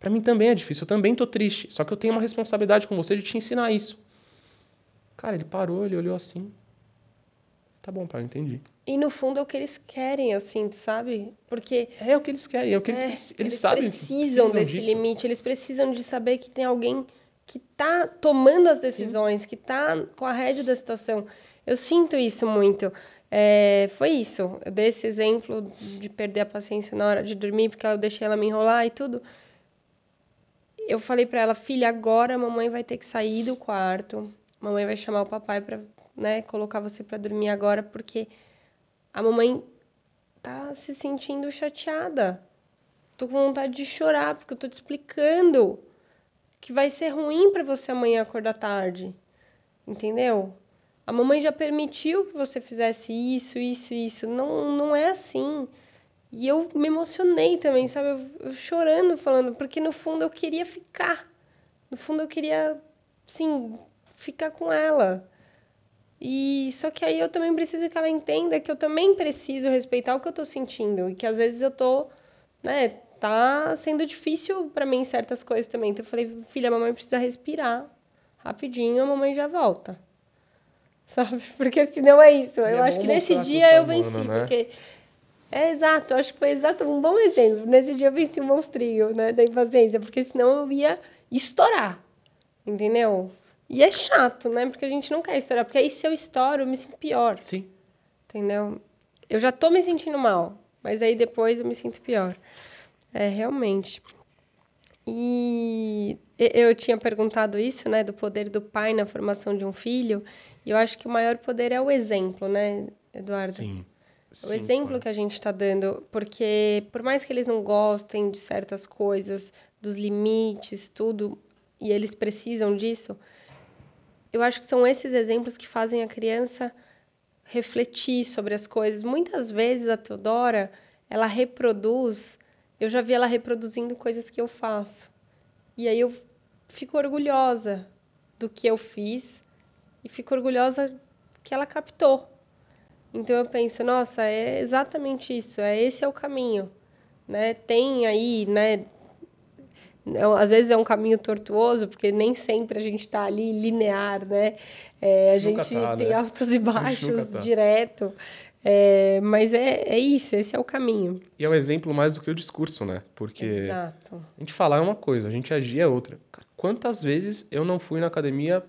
Para mim também é difícil, eu também tô triste. Só que eu tenho uma responsabilidade com você de te ensinar isso. Cara, ele parou, ele olhou assim. Tá bom, pai, eu entendi. E no fundo é o que eles querem, eu sinto, sabe? Porque. É o que eles querem, é o que eles, é, eles, eles sabem precisam, precisam desse disso. limite, eles precisam de saber que tem alguém que tá tomando as decisões, Sim. que tá com a rédea da situação. Eu sinto isso muito. É, foi isso. Eu dei esse exemplo de perder a paciência na hora de dormir, porque eu deixei ela me enrolar e tudo. Eu falei para ela, filha, agora a mamãe vai ter que sair do quarto. Mamãe vai chamar o papai para, né, colocar você para dormir agora, porque a mamãe tá se sentindo chateada. Tô com vontade de chorar porque eu tô te explicando que vai ser ruim para você amanhã acordar tarde. Entendeu? A mamãe já permitiu que você fizesse isso, isso, isso. Não, não é assim. E eu me emocionei também, sabe? Eu, eu chorando, falando, porque no fundo eu queria ficar. No fundo eu queria, sim, ficar com ela. E só que aí eu também preciso que ela entenda que eu também preciso respeitar o que eu tô sentindo e que às vezes eu tô, né, tá sendo difícil para mim certas coisas também. Então eu falei, filha, a mamãe precisa respirar rapidinho, a mamãe já volta. Sabe? Porque senão é isso. Eu é acho que nesse dia eu venci, né? porque é exato, acho que foi exato um bom exemplo. Nesse dia eu venci o monstrinho, né, da impaciência, porque senão eu ia estourar. Entendeu? E é chato, né? Porque a gente não quer estourar. Porque aí se eu estouro, eu me sinto pior. Sim. Entendeu? Eu já tô me sentindo mal. Mas aí depois eu me sinto pior. É, realmente. E eu tinha perguntado isso, né? Do poder do pai na formação de um filho. E eu acho que o maior poder é o exemplo, né, Eduardo? Sim. O exemplo que a gente está dando, porque por mais que eles não gostem de certas coisas, dos limites, tudo, e eles precisam disso, eu acho que são esses exemplos que fazem a criança refletir sobre as coisas. Muitas vezes a Teodora, ela reproduz, eu já vi ela reproduzindo coisas que eu faço. E aí eu fico orgulhosa do que eu fiz e fico orgulhosa que ela captou. Então eu penso, nossa, é exatamente isso, é esse é o caminho, né? Tem aí, né? É às vezes é um caminho tortuoso, porque nem sempre a gente está ali linear, né? É, a, gente tá, tem né? altos e baixos tá. direto. É, mas é, é isso, esse é o caminho. E é um exemplo mais do que o discurso, né? Porque Exato. a gente falar é uma coisa, a gente agir é outra. Quantas vezes eu não fui na academia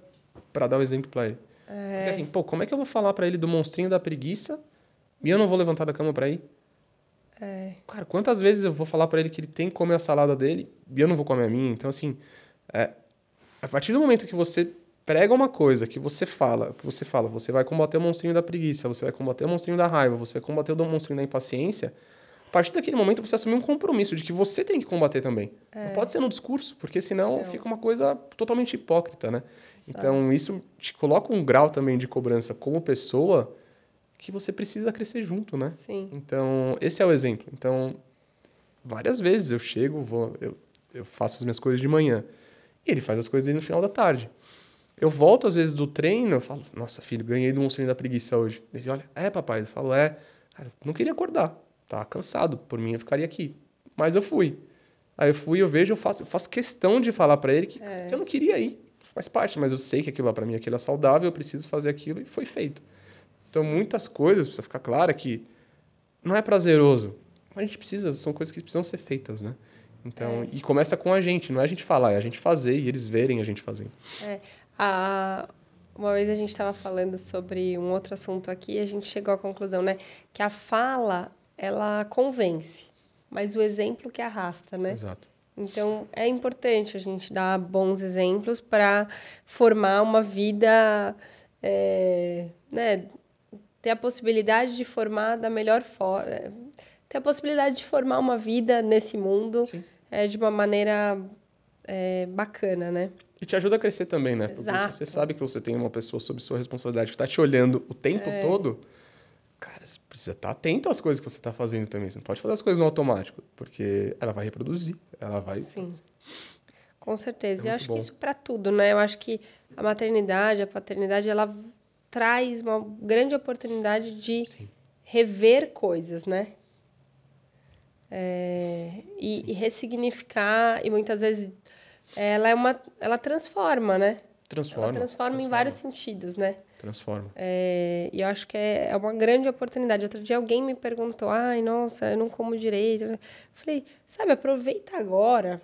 para dar o um exemplo para ele? É... Porque assim, pô, como é que eu vou falar para ele do monstrinho da preguiça e eu não vou levantar da cama para ir? É... Cara, quantas vezes eu vou falar para ele que ele tem que comer a salada dele e eu não vou comer a minha? Então, assim, é, a partir do momento que você prega uma coisa que você fala, que você fala, você vai combater o monstrinho da preguiça, você vai combater o monstrinho da raiva, você vai combater o monstrinho da impaciência, a partir daquele momento você assume um compromisso de que você tem que combater também. É. Não pode ser no discurso, porque senão fica uma coisa totalmente hipócrita, né? Sabe. Então isso te coloca um grau também de cobrança como pessoa que você precisa crescer junto, né? Sim. Então, esse é o exemplo. Então, várias vezes eu chego, vou, eu, eu faço as minhas coisas de manhã. E ele faz as coisas dele no final da tarde. Eu volto às vezes do treino, eu falo, nossa, filho, ganhei do monstrinho da preguiça hoje. Ele olha, é, papai. Eu falo, é. Cara, não queria acordar. Tava cansado. Por mim, eu ficaria aqui. Mas eu fui. Aí eu fui, eu vejo, eu faço, eu faço questão de falar para ele que, é. que, eu não queria ir. Faz parte, mas eu sei que aquilo lá para mim aquilo é saudável, eu preciso fazer aquilo e foi feito. Então, muitas coisas, precisa ficar clara que não é prazeroso. Mas a gente precisa, são coisas que precisam ser feitas, né? Então, é. e começa com a gente, não é a gente falar, é a gente fazer e eles verem a gente fazendo. É. A, uma vez a gente estava falando sobre um outro assunto aqui e a gente chegou à conclusão, né? Que a fala, ela convence, mas o exemplo que arrasta, né? Exato. Então, é importante a gente dar bons exemplos para formar uma vida, é, né? Ter a possibilidade de formar da melhor forma, ter a possibilidade de formar uma vida nesse mundo é, de uma maneira é, bacana, né? E te ajuda a crescer também, né? Porque Exato. você sabe que você tem uma pessoa sob sua responsabilidade que está te olhando o tempo é. todo, cara, você precisa estar tá atento às coisas que você está fazendo também. Você não pode fazer as coisas no automático, porque ela vai reproduzir, ela vai. Sim. Com certeza. É eu acho bom. que isso para tudo, né? Eu acho que a maternidade, a paternidade, ela traz uma grande oportunidade de Sim. rever coisas, né? É, e, e ressignificar, e muitas vezes ela é uma ela transforma, né? Transforma. Ela transforma, transforma. em vários sentidos, né? Transforma. É, e eu acho que é, é uma grande oportunidade. Outro dia alguém me perguntou: ai, nossa, eu não como direito. Eu falei: sabe, aproveita agora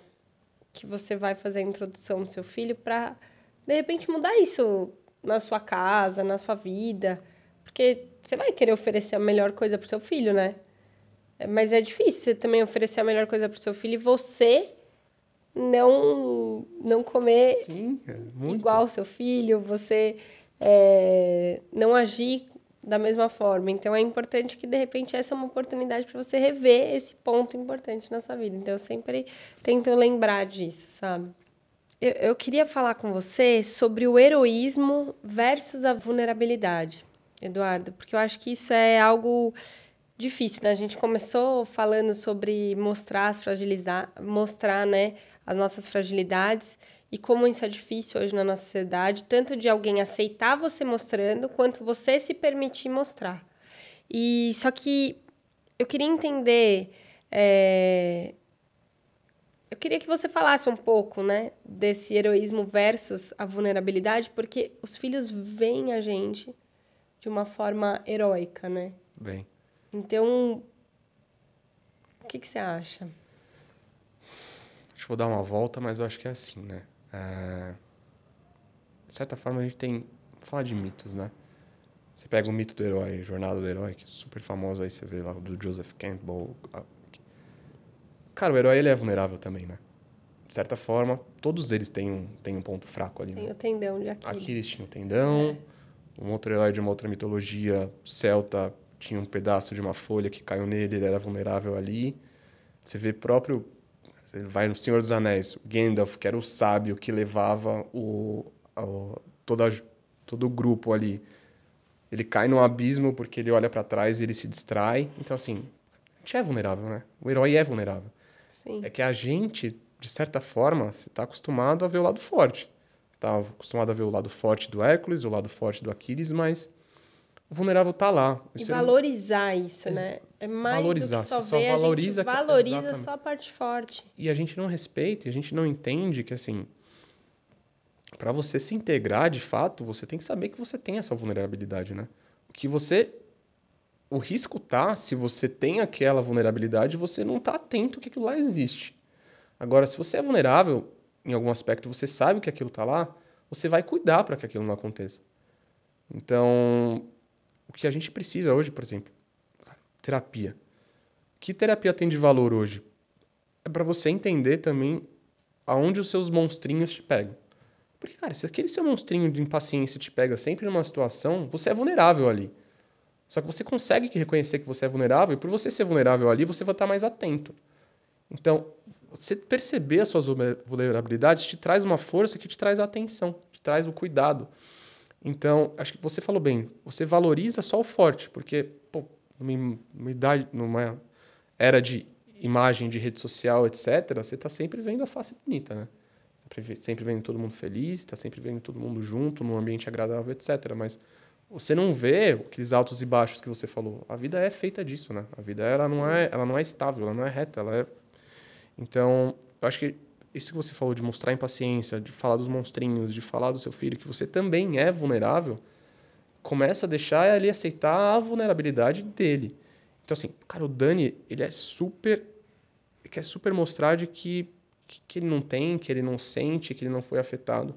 que você vai fazer a introdução do seu filho para, de repente, mudar isso na sua casa, na sua vida. Porque você vai querer oferecer a melhor coisa para o seu filho, né? Mas é difícil você também oferecer a melhor coisa para o seu filho e você não não comer Sim, é igual o seu filho, você é, não agir da mesma forma. Então é importante que de repente essa é uma oportunidade para você rever esse ponto importante na sua vida. Então eu sempre tento lembrar disso, sabe? Eu, eu queria falar com você sobre o heroísmo versus a vulnerabilidade, Eduardo, porque eu acho que isso é algo difícil, né? A gente começou falando sobre mostrar as fragilizar, mostrar, né, as nossas fragilidades e como isso é difícil hoje na nossa sociedade, tanto de alguém aceitar você mostrando, quanto você se permitir mostrar. E só que eu queria entender. É, eu queria que você falasse um pouco, né, desse heroísmo versus a vulnerabilidade, porque os filhos veem a gente de uma forma heróica, né? Vem. Então, o que, que você acha? Acho que vou dar uma volta, mas eu acho que é assim, né? É... De certa forma, a gente tem. Vou falar de mitos, né? Você pega o mito do herói, Jornada do Herói, que é super famoso, aí você vê lá do Joseph Campbell. Cara, o herói ele é vulnerável também, né? De certa forma, todos eles têm um, têm um ponto fraco ali. Tem né? o tendão de Aquiles. Aquiles tinha o tendão. É. Um outro herói de uma outra mitologia celta tinha um pedaço de uma folha que caiu nele, ele era vulnerável ali. Você vê próprio ele vai no Senhor dos Anéis, Gandalf, que era o sábio que levava o, o toda, todo o grupo ali. Ele cai no abismo porque ele olha para trás e ele se distrai. Então, assim, a gente é vulnerável, né? O herói é vulnerável. Sim. É que a gente de certa forma, está acostumado a ver o lado forte. Está acostumado a ver o lado forte do Hércules, o lado forte do Aquiles, mas o vulnerável está lá. E valorizar não... isso, né? É mais valorizar. do que só você ver, só valoriza, a gente valoriza só a parte forte. E a gente não respeita, e a gente não entende que, assim, para você se integrar de fato, você tem que saber que você tem a sua vulnerabilidade, né? O que você o risco tá se você tem aquela vulnerabilidade, você não tá atento que aquilo lá existe. Agora, se você é vulnerável em algum aspecto, você sabe que aquilo tá lá, você vai cuidar para que aquilo não aconteça. Então, o que a gente precisa hoje, por exemplo, terapia. Que terapia tem de valor hoje? É para você entender também aonde os seus monstrinhos te pegam. Porque, cara, se aquele seu monstrinho de impaciência te pega sempre numa situação, você é vulnerável ali. Só que você consegue reconhecer que você é vulnerável, e por você ser vulnerável ali, você vai estar mais atento. Então, você perceber as suas vulnerabilidades te traz uma força que te traz a atenção, te traz o cuidado. Então, acho que você falou bem, você valoriza só o forte, porque, pô, numa, numa idade, numa era de imagem de rede social, etc., você está sempre vendo a face bonita, né? sempre vendo todo mundo feliz, está sempre vendo todo mundo junto, num ambiente agradável, etc. Mas você não vê aqueles altos e baixos que você falou. A vida é feita disso, né? A vida ela não é, ela não é estável, ela não é reta, ela é Então, eu acho que isso que você falou de mostrar impaciência, de falar dos monstrinhos, de falar do seu filho que você também é vulnerável, começa a deixar ele aceitar a vulnerabilidade dele. Então assim, cara, o Dani, ele é super ele quer super mostrar de que que ele não tem, que ele não sente, que ele não foi afetado.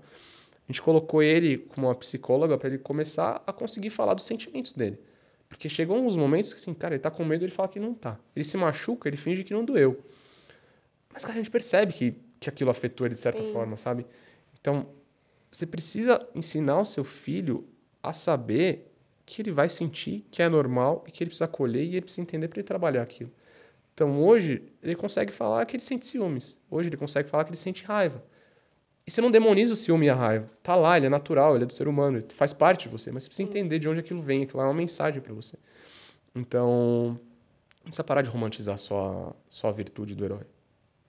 A gente colocou ele como uma psicóloga para ele começar a conseguir falar dos sentimentos dele. Porque chegou uns momentos que, assim, cara, ele tá com medo, ele fala que não tá. Ele se machuca, ele finge que não doeu. Mas, cara, a gente percebe que, que aquilo afetou ele de certa Sim. forma, sabe? Então, você precisa ensinar o seu filho a saber que ele vai sentir, que é normal e que ele precisa acolher e ele precisa entender para ele trabalhar aquilo. Então hoje ele consegue falar que ele sente ciúmes. Hoje ele consegue falar que ele sente raiva. E você não demoniza o ciúme e a raiva. Tá lá, ele é natural, ele é do ser humano, ele faz parte de você, mas você precisa entender de onde aquilo vem, aquilo é uma mensagem para você. Então, não precisa parar de romantizar só, só a virtude do herói.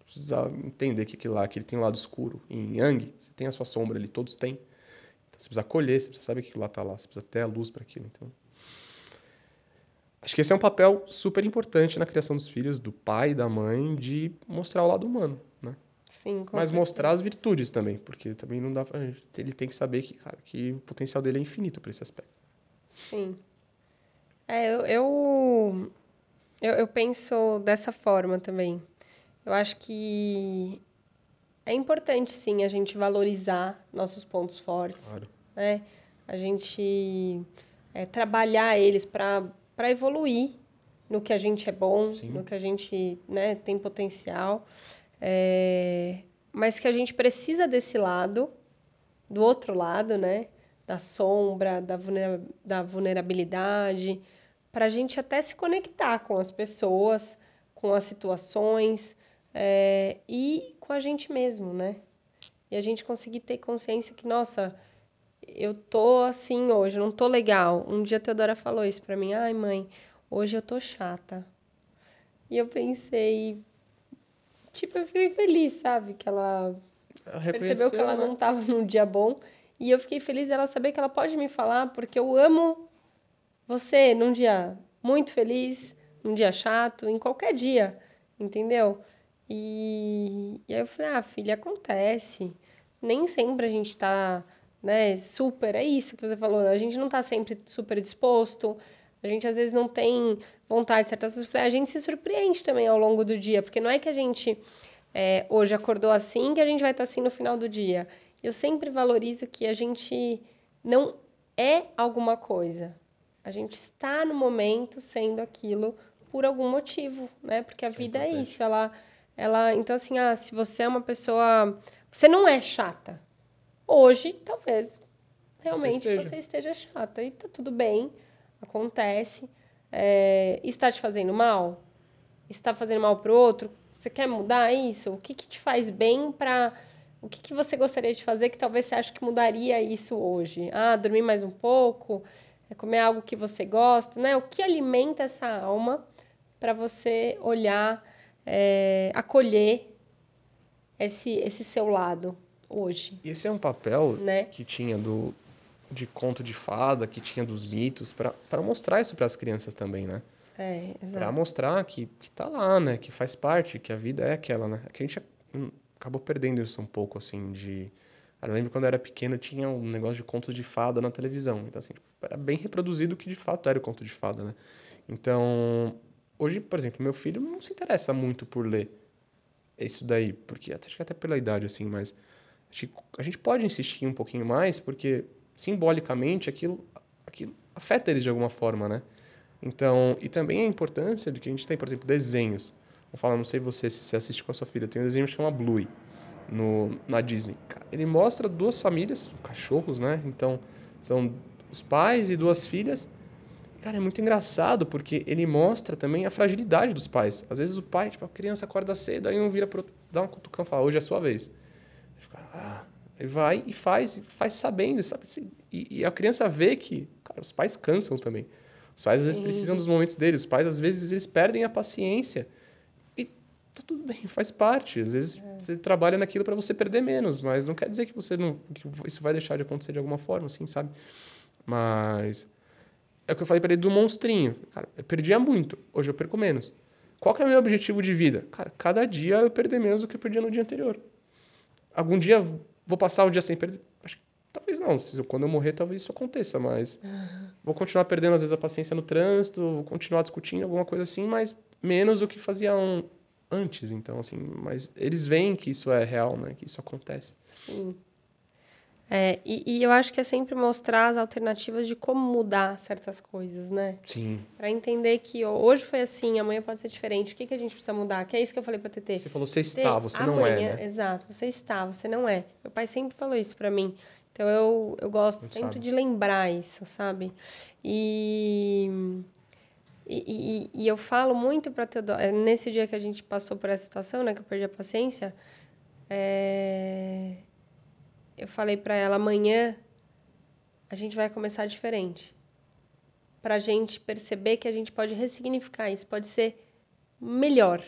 Precisa entender que aquilo lá, que ele tem um lado escuro. Em Yang, você tem a sua sombra ali, todos têm. Então você precisa acolher, você precisa saber que aquilo lá tá lá, você precisa ter a luz para aquilo. Então, Acho que esse é um papel super importante na criação dos filhos, do pai e da mãe, de mostrar o lado humano? Sim, com Mas certeza. mostrar as virtudes também, porque também não dá pra. Ele tem que saber que, cara, que o potencial dele é infinito para esse aspecto. Sim. É, eu, eu, eu, eu penso dessa forma também. Eu acho que é importante, sim, a gente valorizar nossos pontos fortes. Claro. Né? A gente é, trabalhar eles para para evoluir no que a gente é bom, Sim. no que a gente né, tem potencial. É, mas que a gente precisa desse lado, do outro lado, né? Da sombra, da, vulnera da vulnerabilidade, para a gente até se conectar com as pessoas, com as situações é, e com a gente mesmo, né? E a gente conseguir ter consciência que, nossa, eu tô assim hoje, não tô legal. Um dia a Teodora falou isso pra mim. Ai, mãe, hoje eu tô chata. E eu pensei... Tipo, eu fiquei feliz, sabe? Que ela, percebeu que ela né? não tava num dia bom. E eu fiquei feliz dela saber que ela pode me falar, porque eu amo você num dia muito feliz, num dia chato, em qualquer dia, entendeu? E, e aí eu falei, ah, filha, acontece. Nem sempre a gente tá né? Super, é isso que você falou. A gente não está sempre super disposto. A gente às vezes não tem vontade de certas coisas. A gente se surpreende também ao longo do dia, porque não é que a gente é, hoje acordou assim que a gente vai estar assim no final do dia. Eu sempre valorizo que a gente não é alguma coisa. A gente está no momento sendo aquilo por algum motivo, né? Porque a isso é vida é, é isso. Ela, ela, então assim, ah, se você é uma pessoa, você não é chata. Hoje, talvez, realmente você esteja, você esteja chata. E tá tudo bem, acontece. É, está te fazendo mal? Está fazendo mal para o outro? Você quer mudar isso? O que, que te faz bem para... O que, que você gostaria de fazer que talvez você ache que mudaria isso hoje? Ah, dormir mais um pouco? É comer algo que você gosta, né? O que alimenta essa alma para você olhar, é, acolher esse, esse seu lado hoje. Esse é um papel Né? que tinha do de conto de fada, que tinha dos mitos, para mostrar isso para as crianças também, né? É, Para exato. mostrar que, que tá lá, né? Que faz parte, que a vida é aquela, né? Que a gente hum, acabou perdendo isso um pouco, assim, de... Cara, eu lembro quando eu era pequeno, tinha um negócio de conto de fada na televisão. Então, assim, era bem reproduzido o que de fato era o conto de fada, né? Então, hoje, por exemplo, meu filho não se interessa muito por ler isso daí, porque acho que até pela idade, assim, mas a gente pode insistir um pouquinho mais, porque simbolicamente aquilo, aquilo afeta eles de alguma forma, né? Então, e também a importância de que a gente tem, por exemplo, desenhos. Vou falar, não sei você se você assiste com a sua filha, tem um desenho que chama Bluey no, na Disney. Ele mostra duas famílias, cachorros, né? Então, são os pais e duas filhas. Cara, é muito engraçado porque ele mostra também a fragilidade dos pais. Às vezes o pai, tipo, a criança acorda cedo, aí um vira pro outro, dá um cutucão e fala, hoje é a sua vez. Fica, ah, vai e faz, e faz sabendo, sabe? assim, E, e a criança vê que, cara, os pais cansam também. Os pais às vezes Sim. precisam dos momentos deles. Os pais às vezes eles perdem a paciência. E tá tudo bem, faz parte. Às vezes você trabalha naquilo para você perder menos, mas não quer dizer que você não que isso vai deixar de acontecer de alguma forma, assim, sabe? Mas é o que eu falei para ele do monstrinho. Cara, eu perdia muito, hoje eu perco menos. Qual que é o meu objetivo de vida? Cara, cada dia eu perder menos do que eu perdia no dia anterior. Algum dia vou passar o dia sem perder? Acho que talvez não. Quando eu morrer, talvez isso aconteça, mas vou continuar perdendo às vezes a paciência no trânsito, vou continuar discutindo alguma coisa assim, mas menos do que faziam antes, então assim, mas eles veem que isso é real, né? Que isso acontece. Sim. É, e, e eu acho que é sempre mostrar as alternativas de como mudar certas coisas, né? Sim. Pra entender que ó, hoje foi assim, amanhã pode ser diferente. O que, que a gente precisa mudar? Que é isso que eu falei pra TT. Você falou você está, você não é, amanhã- né? Exato, você está, você não é. Meu pai sempre falou isso pra mim. Então eu, eu gosto Muito sempre sábio. de lembrar isso, sabe? E, e, e- e eu falo muito pra Teodoro. é, Nesse dia que a gente passou por essa situação, né, que eu perdi a paciência, é, eu falei pra ela: amanhã a gente vai começar diferente. Pra gente perceber que a gente pode ressignificar isso, pode ser melhor.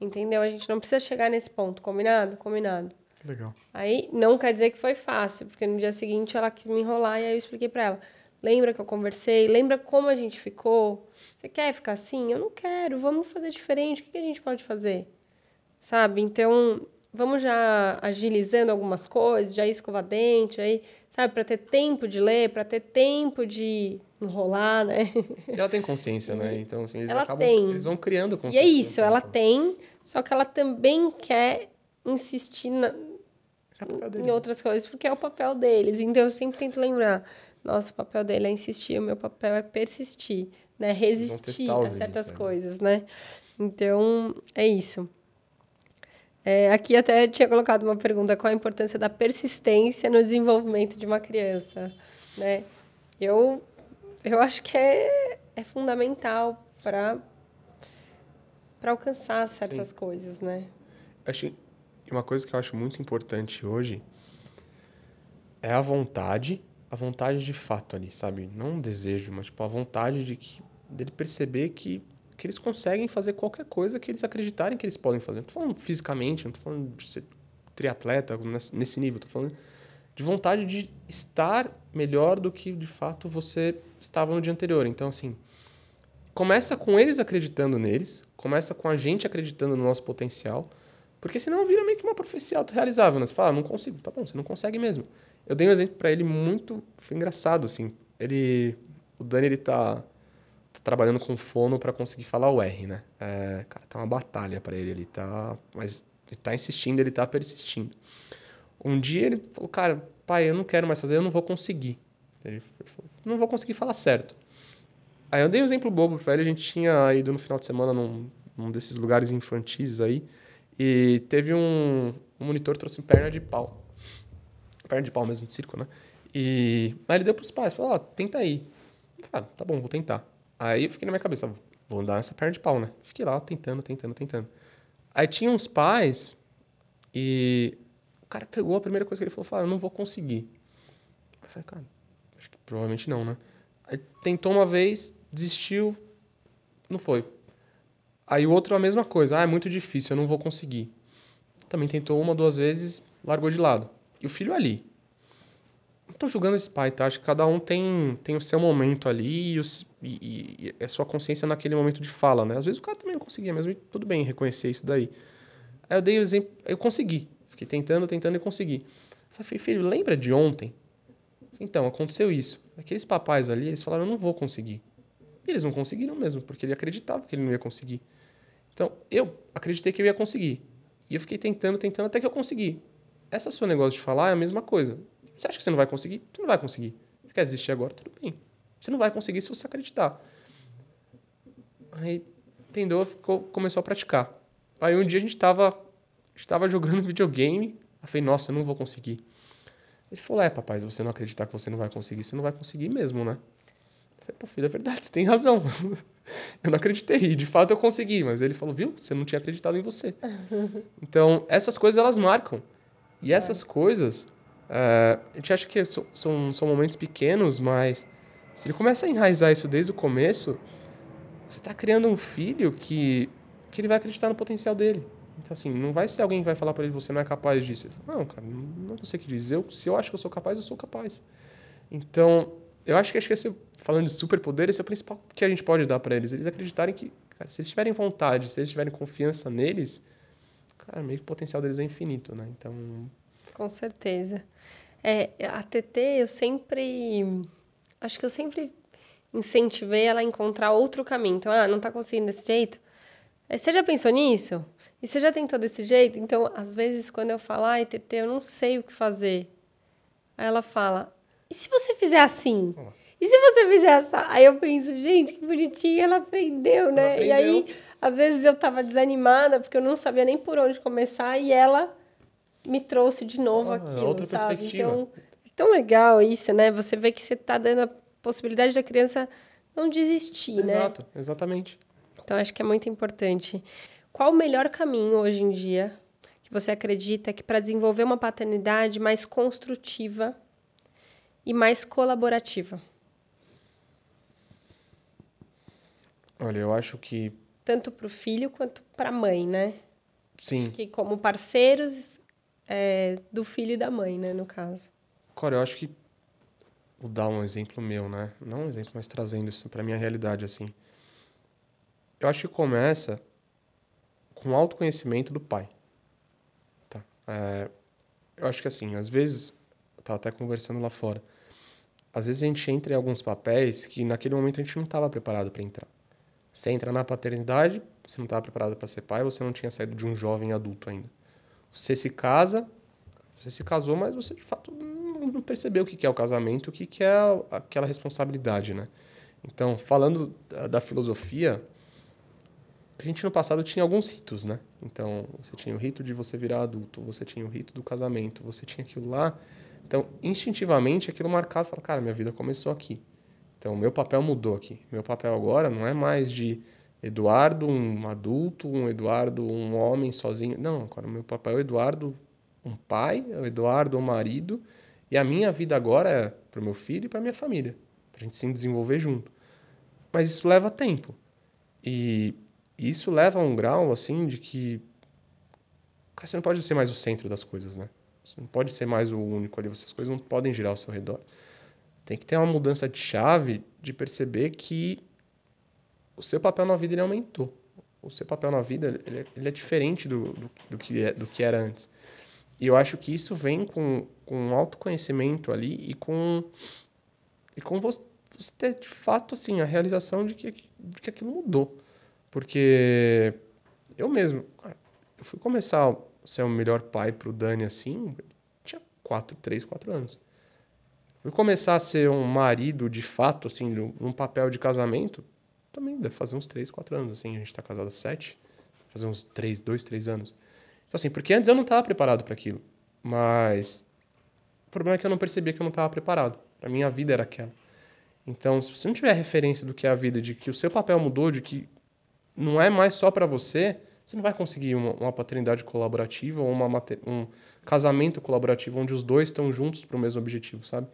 Entendeu? A gente não precisa chegar nesse ponto. Combinado? Combinado. Legal. Aí não quer dizer que foi fácil, porque no dia seguinte ela quis me enrolar e aí eu expliquei pra ela. Lembra que eu conversei? Lembra como a gente ficou? Você quer ficar assim? Eu não quero. Vamos fazer diferente. O que a gente pode fazer? Sabe? Então, vamos já agilizando algumas coisas, já escovar dente, aí, sabe, para ter tempo de ler, para ter tempo de enrolar, né? E ela tem consciência, né? Então, assim, eles Ela acabam. tem. Eles vão criando E consciência. é isso, ela tem, só que ela também quer insistir na, É em né? outras coisas, porque é o papel deles. Então eu sempre tento lembrar, nossa, o papel dele é insistir, o meu papel é persistir, né? Resistir a certas né? coisas, né? Então, é isso. É, aqui até tinha colocado uma pergunta, qual a importância da persistência no desenvolvimento de uma criança, né? Eu, eu acho que é, é fundamental para alcançar certas coisas, né? Acho, uma coisa que eu acho muito importante hoje é a vontade, a vontade de fato ali, sabe? Não um desejo, mas tipo a vontade de que dele perceber que, que eles conseguem fazer qualquer coisa que eles acreditarem que eles podem fazer. Não tô falando fisicamente, não tô falando de ser triatleta nesse nível, tô falando de vontade de estar melhor do que de fato você estava no dia anterior. Então assim, começa com eles acreditando neles, começa com a gente acreditando no nosso potencial, porque senão vira meio que uma profecia autorrealizável, né? Você fala, ah, não consigo. Tá bom, você não consegue mesmo. Eu dei um exemplo para ele muito, foi engraçado, assim. Ele, o Dani, ele tá trabalhando com fono para conseguir falar o R, né? É, cara, tá uma batalha para ele, ele tá, mas ele tá insistindo, ele tá persistindo. Um dia ele falou, cara, pai, eu não quero mais fazer, eu não vou conseguir. Ele falou, não vou conseguir falar certo. Aí eu dei um exemplo bobo pra ele. A gente tinha ido no final de semana num, num desses lugares infantis aí. E teve um, um monitor trouxe perna de pau. Perna de pau mesmo, de circo, né? E aí ele deu pros pais. Falou, ó, tenta aí. Ah, tá bom, vou tentar. Aí eu fiquei na minha cabeça, vou andar nessa perna de pau, né? Fiquei lá tentando, tentando, tentando. Aí tinha uns pais e o cara pegou a primeira coisa que ele falou, falou, ah, eu não vou conseguir. Eu falei, cara, acho que provavelmente não, né? Aí tentou uma vez, desistiu, não foi. Aí o outro a mesma coisa, ah, é muito difícil, eu não vou conseguir. também tentou uma, duas vezes, largou de lado. E o filho ali. Não tô julgando esse pai, tá? Acho que cada um tem, tem o seu momento ali e, o, e, e a sua consciência naquele momento de fala, né? Às vezes o cara também não conseguia e tudo bem reconhecer isso daí. Aí eu dei o exemplo, eu consegui. Fiquei tentando, tentando e consegui. Falei, filho, lembra de ontem? Então, aconteceu isso. Aqueles papais ali, eles falaram, eu não vou conseguir. E eles não conseguiram mesmo, porque ele acreditava que ele não ia conseguir. Então, eu acreditei que eu ia conseguir. E eu fiquei tentando, tentando, até que eu consegui. Essa seu negócio de falar é a mesma coisa. Você acha que você não vai conseguir? Você não vai conseguir. Você quer desistir agora? Tudo bem. Você não vai conseguir se você acreditar. Aí, entendeu? Ficou, começou a praticar. Aí um dia a gente estava estava jogando videogame. Eu falei, nossa, eu não vou conseguir. Ele falou, é, papai, se você não acreditar que você não vai conseguir, você não vai conseguir mesmo, né? Eu falei, pô, filho, é verdade, você tem razão. eu não acreditei, de fato eu consegui, mas ele falou, viu, você não tinha acreditado em você. então, essas coisas, elas marcam. E essas é. coisas, uh, a gente acha que são, são, são momentos pequenos, mas se ele começa a enraizar isso desde o começo, você está criando um filho que, que ele vai acreditar no potencial dele. Então, assim, não vai ser alguém que vai falar para ele, você não é capaz disso. Não, cara, não é você que diz. Eu, se eu acho que eu sou capaz, eu sou capaz. Então, eu acho que, acho que esse, falando de superpoder, esse é o principal que a gente pode dar para eles. Eles acreditarem que, cara, se eles tiverem vontade, se eles tiverem confiança neles, cara, meio que o potencial deles é infinito, né? Então... Com certeza. É, a TT, eu sempre... Acho que eu sempre incentivei ela a encontrar outro caminho. Então, ah, não tá conseguindo desse jeito? É, você já pensou nisso? E você já tentou desse jeito? Então, às vezes, quando eu falo, ai, TT, eu não sei o que fazer. Aí ela fala, e se você fizer assim? E se você fizer essa? Aí eu penso, gente, que bonitinha, ela aprendeu, né? Ela aprendeu. E aí, às vezes eu tava desanimada, porque eu não sabia nem por onde começar, e ela me trouxe de novo ah, aquilo, outra sabe? Perspectiva. Então, tão legal isso, né? Você vê que você tá dando a possibilidade da criança não desistir, Exato, né? Exato, exatamente. Então, acho que é muito importante. Qual o melhor caminho hoje em dia que você acredita que para desenvolver uma paternidade mais construtiva e mais colaborativa? Olha, eu acho que tanto para o filho quanto para a mãe, né? Sim. Acho que como parceiros é, do filho e da mãe, né, no caso. Cara, eu acho que vou dar um exemplo meu, né? Não um exemplo, mas trazendo isso para minha realidade assim. Eu acho que começa com o autoconhecimento do pai. Tá? É, eu acho que assim, às vezes, eu até conversando lá fora, às vezes a gente entra em alguns papéis que naquele momento a gente não estava preparado para entrar. Você entra na paternidade, você não estava preparado para ser pai, você não tinha saído de um jovem adulto ainda. Você se casa, você se casou, mas você de fato não percebeu o que é o casamento, o que é aquela responsabilidade, né? Então, falando da filosofia, a gente no passado tinha alguns ritos, né? Então, você tinha o rito de você virar adulto, você tinha o rito do casamento, você tinha aquilo lá. Então, instintivamente, aquilo marcado, fala, cara, minha vida começou aqui. Então, meu papel mudou aqui. Meu papel agora não é mais de Eduardo, um adulto, um Eduardo, um homem sozinho. Não, agora meu papel é Eduardo, um pai, o Eduardo, um marido. E a minha vida agora é para o meu filho e para minha família, para a gente se desenvolver junto. Mas isso leva tempo. E isso leva a um grau, assim, de que cara, você não pode ser mais o centro das coisas, né? Você não pode ser mais o único ali. Essas coisas não podem girar ao seu redor. Tem que ter uma mudança de chave de perceber que o seu papel na vida ele aumentou. O seu papel na vida ele é, ele é diferente do, do, do, que é, do que era antes. E eu acho que isso vem com, com um autoconhecimento ali e com, e com você, ter, de fato, assim, a realização de que, de que aquilo mudou. Porque eu mesmo, eu fui começar a ser o melhor pai pro Dani assim, tinha quatro, três, quatro anos. Fui começar a ser um marido de fato, assim, num papel de casamento, também deve fazer uns três, quatro anos, assim, a gente tá casado há sete, fazer uns três, dois, três anos. Então, assim, porque antes eu não estava preparado para aquilo, mas o problema é que eu não percebia que eu não estava preparado. A minha vida era aquela. Então, se você não tiver referência do que é a vida, de que o seu papel mudou, de que não é mais só para você, você não vai conseguir uma, uma paternidade colaborativa ou uma, um casamento colaborativo onde os dois estão juntos para o mesmo objetivo, sabe?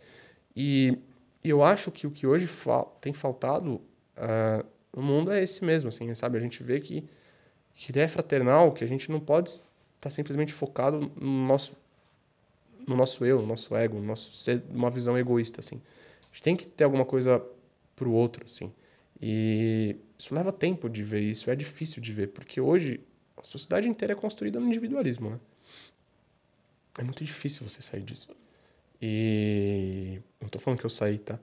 E, eu acho que o que hoje tem faltado uh, no mundo é esse mesmo, assim, sabe? A gente vê que, que ideia fraternal, que a gente não pode está simplesmente focado no nosso, no nosso eu, no nosso ego, no nosso ser, uma visão egoísta, assim. A gente tem que ter alguma coisa pro outro, assim. E isso leva tempo de ver isso, é difícil de ver, porque hoje a sociedade inteira é construída no individualismo, né? É muito difícil você sair disso. E não tô falando que eu saí, tá?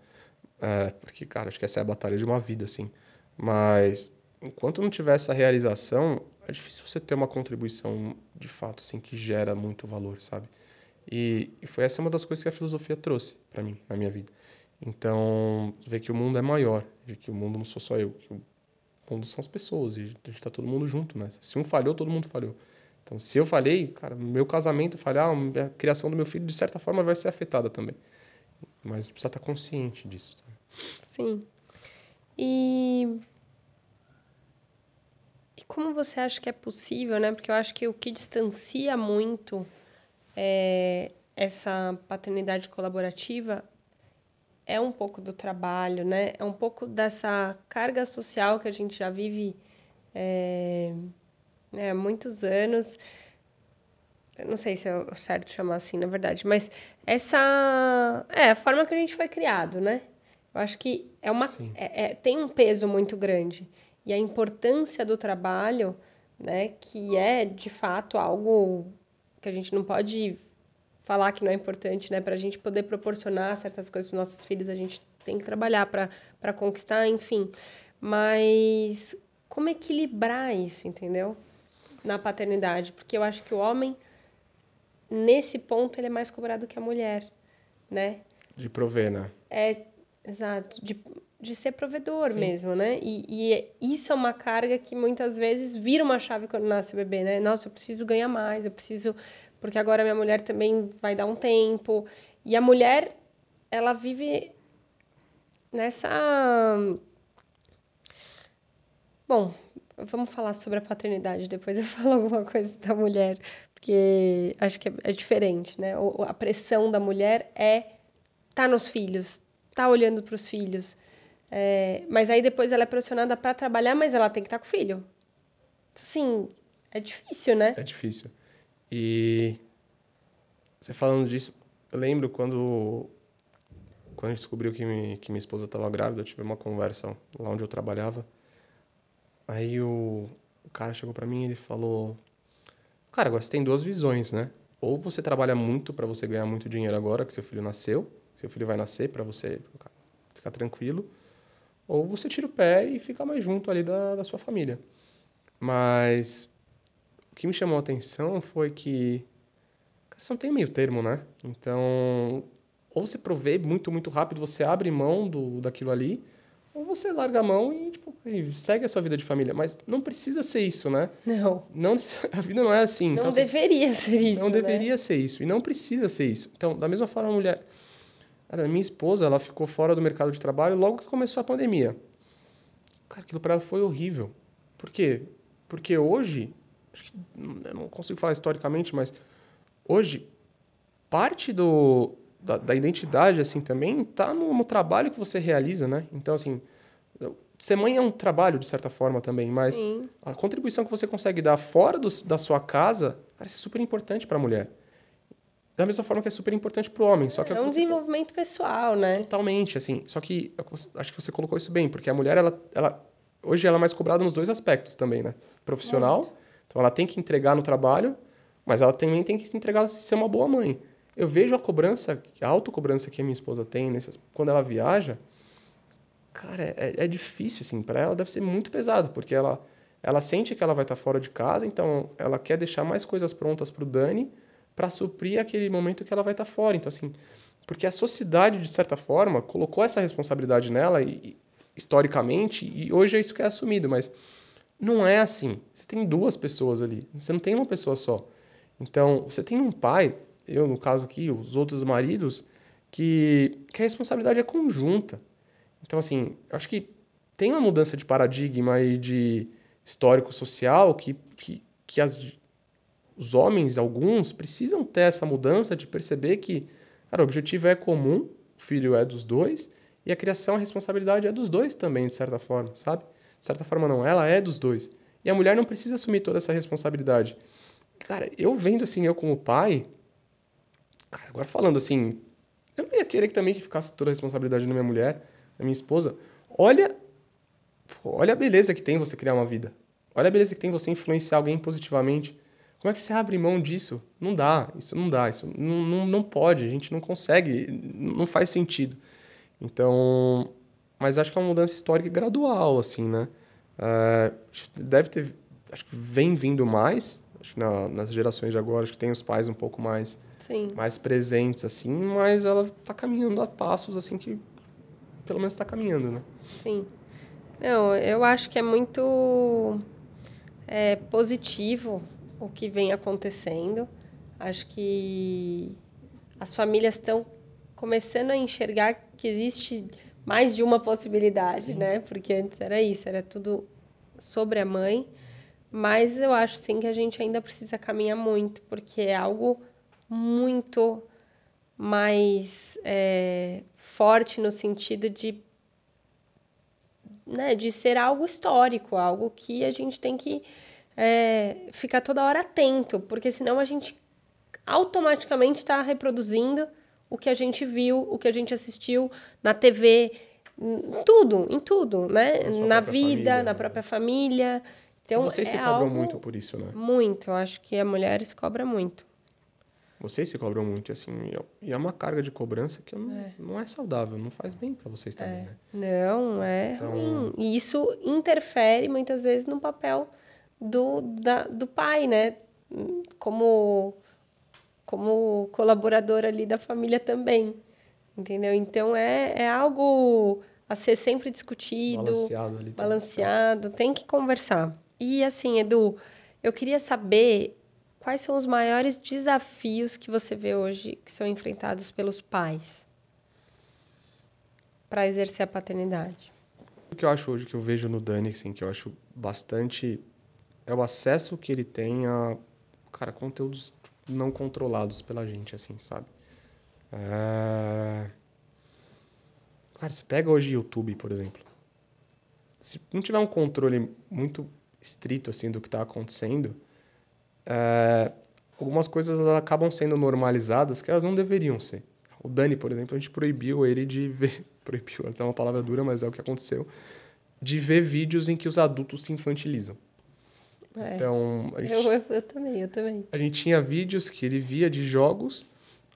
É, porque, cara, acho que essa é a batalha de uma vida, assim. Mas enquanto não tiver essa realização, é difícil você ter uma contribuição de fato, assim, que gera muito valor, sabe? E, e foi essa uma das coisas que a filosofia trouxe para mim, na minha vida. Então, ver que o mundo é maior, ver que o mundo não sou só eu, que o mundo são as pessoas e a gente tá todo mundo junto, né? Se um falhou, todo mundo falhou. Então, se eu falhei, cara, meu casamento falhar, a criação do meu filho, de certa forma, vai ser afetada também. Mas precisa estar consciente disso. Tá? Sim. E... como você acha que é possível, né? Porque eu acho que o que distancia muito é, essa paternidade colaborativa é um pouco do trabalho, né? É um pouco dessa carga social que a gente já vive é, né, há muitos anos. Eu não sei se é certo chamar assim, na verdade, mas essa é a forma que a gente foi criado, né? Eu acho que é uma é, é, tem um peso muito grande e a importância do trabalho, né? Que é de fato algo que a gente não pode falar que não é importante, né? Para a gente poder proporcionar certas coisas para nossos filhos, a gente tem que trabalhar para conquistar, enfim. Mas como equilibrar isso, entendeu? Na paternidade, porque eu acho que o homem nesse ponto ele é mais cobrado que a mulher, né? De prover, né? É, exato, de, de ser provedor Sim. mesmo, né? E, e isso é uma carga que muitas vezes vira uma chave quando nasce o bebê, né? Nossa, eu preciso ganhar mais, eu preciso porque agora minha mulher também vai dar um tempo. E a mulher, ela vive nessa. Bom, vamos falar sobre a paternidade, depois eu falo alguma coisa da mulher, porque acho que é, é diferente, né? A pressão da mulher é tá nos filhos, tá olhando para os filhos. É, mas aí depois ela é pressionada para trabalhar, mas ela tem que estar tá com o filho. Assim, é difícil, né? É difícil. E você falando disso, eu lembro quando quando descobriu que, me, que minha esposa estava grávida, eu tive uma conversa lá onde eu trabalhava. Aí o, o cara chegou para mim e ele falou: Cara, agora você tem duas visões, né? Ou você trabalha muito para você ganhar muito dinheiro agora que seu filho nasceu, seu filho vai nascer para você ficar tranquilo, ou você tira o pé e fica mais junto ali da, da sua família. Mas o que me chamou a atenção foi que você não tem meio termo, né? Então, ou você provê muito, muito rápido, você abre mão do, daquilo ali, ou você larga a mão e, tipo, segue a sua vida de família. Mas não precisa ser isso, né? Não. não a vida não é assim. Não então, deveria ser isso. Não né? deveria ser isso. E não precisa ser isso. Então, da mesma forma, a mulher. Minha esposa, ela ficou fora do mercado de trabalho logo que começou a pandemia. Cara, aquilo para ela foi horrível. Por quê? Porque hoje acho que, eu não consigo falar historicamente, mas hoje parte do, da, da identidade assim também está no, no, trabalho que você realiza, né? Então assim, ser mãe é um trabalho de certa forma também, mas Sim. a contribuição que você consegue dar fora do, da sua casa, cara, isso é super importante para a mulher. Da mesma forma que é super importante para o homem, só que é, é um desenvolvimento pessoal, né? Totalmente, assim. Só que acho que você colocou isso bem, porque a mulher ela, ela hoje ela é mais cobrada nos dois aspectos também, né? Profissional Muito então ela tem que entregar no trabalho, mas ela também tem que se entregar se ser uma boa mãe. Eu vejo a cobrança, a autocobrança que a minha esposa tem nessas, quando ela viaja, cara, é, é difícil, assim, para ela deve ser muito pesado, porque ela, ela sente que ela vai estar fora de casa, então ela quer deixar mais coisas prontas para o Dani para suprir aquele momento que ela vai estar fora. Então, assim, porque a sociedade, de certa forma, colocou essa responsabilidade nela, e, historicamente, e hoje é isso que é assumido, mas não é assim. Você tem duas pessoas ali, você não tem uma pessoa só. Então, você tem um pai, eu no caso aqui, os outros maridos, que, que a responsabilidade é conjunta. Então, assim, acho que tem uma mudança de paradigma e de histórico-social que, que, que as, os homens, alguns, precisam ter essa mudança de perceber que, cara, o objetivo é comum, o filho é dos dois, e a criação, a responsabilidade é dos dois também, de certa forma, sabe? De certa forma, não. Ela é dos dois. E a mulher não precisa assumir toda essa responsabilidade. cara, eu vendo assim, eu como pai, cara, agora falando assim, eu não ia querer que também que ficasse toda a responsabilidade na minha mulher, na minha esposa. Olha, olha a beleza que tem você criar uma vida. Olha a beleza que tem você influenciar alguém positivamente. Como é que você abre mão disso? Não dá, isso não dá, isso não, não, não pode, a gente não consegue, não faz sentido. Então, mas acho que é uma mudança histórica gradual, assim, né? Uh, deve ter, acho que vem vindo mais, acho que na, nas gerações de agora, acho que tem os pais um pouco mais, Sim. mais presentes, assim, mas ela está caminhando a passos, assim, que pelo menos está caminhando, né? Sim. Não, eu acho que é muito é, positivo o que vem acontecendo. Acho que as famílias estão começando a enxergar que existe mais de uma possibilidade, sim. né? Porque antes era isso, era tudo sobre a mãe. Mas eu acho sim que a gente ainda precisa caminhar muito, porque é algo muito mais é, forte no sentido de, né, de ser algo histórico, algo que a gente tem que é, ficar toda hora atento, porque senão a gente automaticamente está reproduzindo o que a gente viu, o que a gente assistiu na TV, em tudo, em tudo, né? Na, vida, família, na né? própria família. Então, Vocês é se cobram muito por isso, né? Muito, eu acho que a mulher se cobra muito. Vocês se cobram muito, assim, e é uma carga de cobrança que não é, não é saudável, não faz bem para vocês também, é. né? Não, é então... ruim. E isso interfere muitas vezes no papel do, da, do pai, né? Como, como colaborador ali da família também, entendeu? Então, é, é algo a ser sempre discutido. Balanceado ali. Balanceado, tem que conversar. E assim, Edu, eu queria saber quais são os maiores desafios que você vê hoje que são enfrentados pelos pais para exercer a paternidade. O que eu acho hoje que eu vejo no Dani, assim, que eu acho bastante é o acesso que ele tem a, cara, conteúdos não controlados pela gente, assim, sabe? É... Cara, você pega hoje YouTube, por exemplo. Se não tiver um controle muito estrito, assim, do que está acontecendo, é... algumas coisas acabam sendo normalizadas que elas não deveriam ser. O Dani, por exemplo, a gente proibiu ele de ver... Proibiu, até uma palavra dura, mas é o que aconteceu. De ver vídeos em que os adultos se infantilizam. É. Então, gente, eu, eu, eu, também, eu também. A gente tinha vídeos que ele via de jogos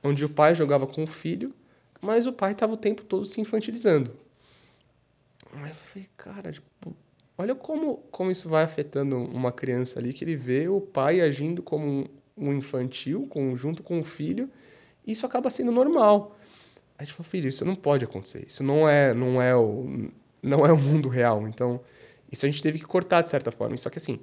onde o pai jogava com o filho, mas o pai estava o tempo todo se infantilizando. Aí eu falei, cara, tipo, olha como, como isso vai afetando uma criança ali, que ele vê o pai agindo como um, um infantil, com, junto com o filho, e isso acaba sendo normal. Aí a gente falou, filho, isso não pode acontecer, isso não é, não é, o, não é o mundo real. Então, isso a gente teve que cortar de certa forma. Só que assim,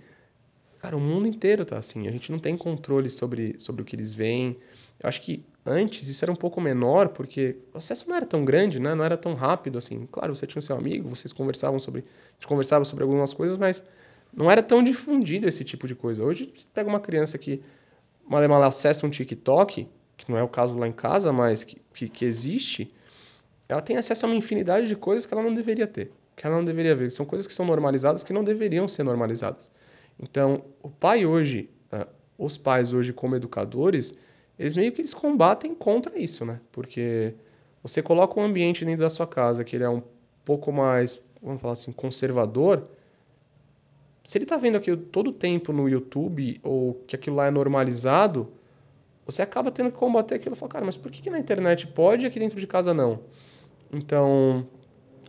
Cara, o mundo inteiro tá assim. A gente não tem controle sobre, sobre o que eles veem. Eu acho que antes isso era um pouco menor, porque o acesso não era tão grande, né? Não era tão rápido assim. Claro, você tinha o seu amigo, vocês conversavam sobre, a gente conversava sobre algumas coisas, mas não era tão difundido esse tipo de coisa. Hoje, você pega uma criança que mal mal acessa um TikTok, que não é o caso lá em casa, mas que, que, que existe, ela tem acesso a uma infinidade de coisas que ela não deveria ter, que ela não deveria ver. São coisas que são normalizadas que não deveriam ser normalizadas. Então, o pai hoje, uh, os pais hoje como educadores, eles meio que eles combatem contra isso, né? Porque você coloca um ambiente dentro da sua casa que ele é um pouco mais, vamos falar assim, conservador, se ele está vendo aquilo todo o tempo no YouTube ou que aquilo lá é normalizado, você acaba tendo que combater aquilo e falar, cara, mas por que, que na internet pode e aqui dentro de casa não? Então,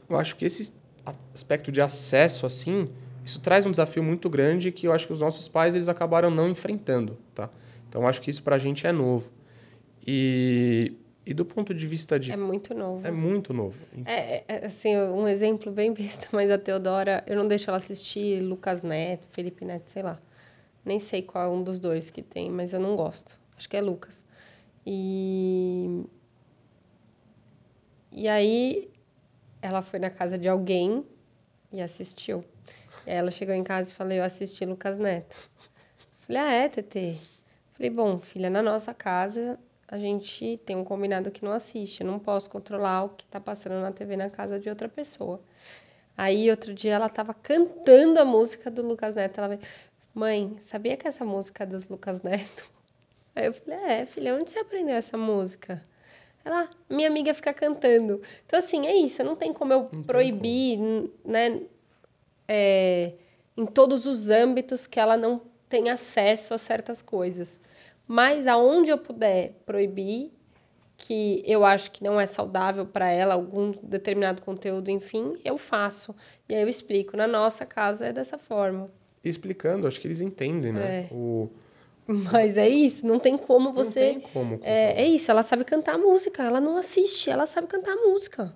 eu acho que esse aspecto de acesso assim, isso traz um desafio muito grande que eu acho que os nossos pais eles acabaram não enfrentando, tá? Então acho que isso para a gente é novo. E, e do ponto de vista de é muito novo. É muito novo. É, é, assim um exemplo bem besta, mas a Teodora eu não deixo ela assistir Lucas Neto, Felipe Neto, sei lá. Nem sei qual é um dos dois que tem, mas eu não gosto. Acho que é Lucas. E e aí ela foi na casa de alguém e assistiu. Ela chegou em casa e falou, eu assisti Lucas Neto. Falei, ah, é, TT? Falei, bom, filha, na nossa casa a gente tem um combinado que não assiste. Eu não posso controlar o que está passando na TV na casa de outra pessoa. Aí, outro dia, ela estava cantando a música do Lucas Neto. Ela veio, Mãe, sabia que essa música é dos Lucas Neto? Aí eu falei, é, filha, onde você aprendeu essa música? Ela, minha amiga fica cantando. Então, assim, é isso. Não tem como eu Não proibir, né? É, em todos os âmbitos que ela não tem acesso a certas coisas. Mas aonde eu puder proibir, que eu acho que não é saudável para ela, algum determinado conteúdo, enfim, eu faço. E aí eu explico. Na nossa casa é dessa forma. Explicando, acho que eles entendem, né? É. O, Mas é isso, não tem como você. Não tem como. É, é isso, ela sabe cantar música, ela não assiste, ela sabe cantar música.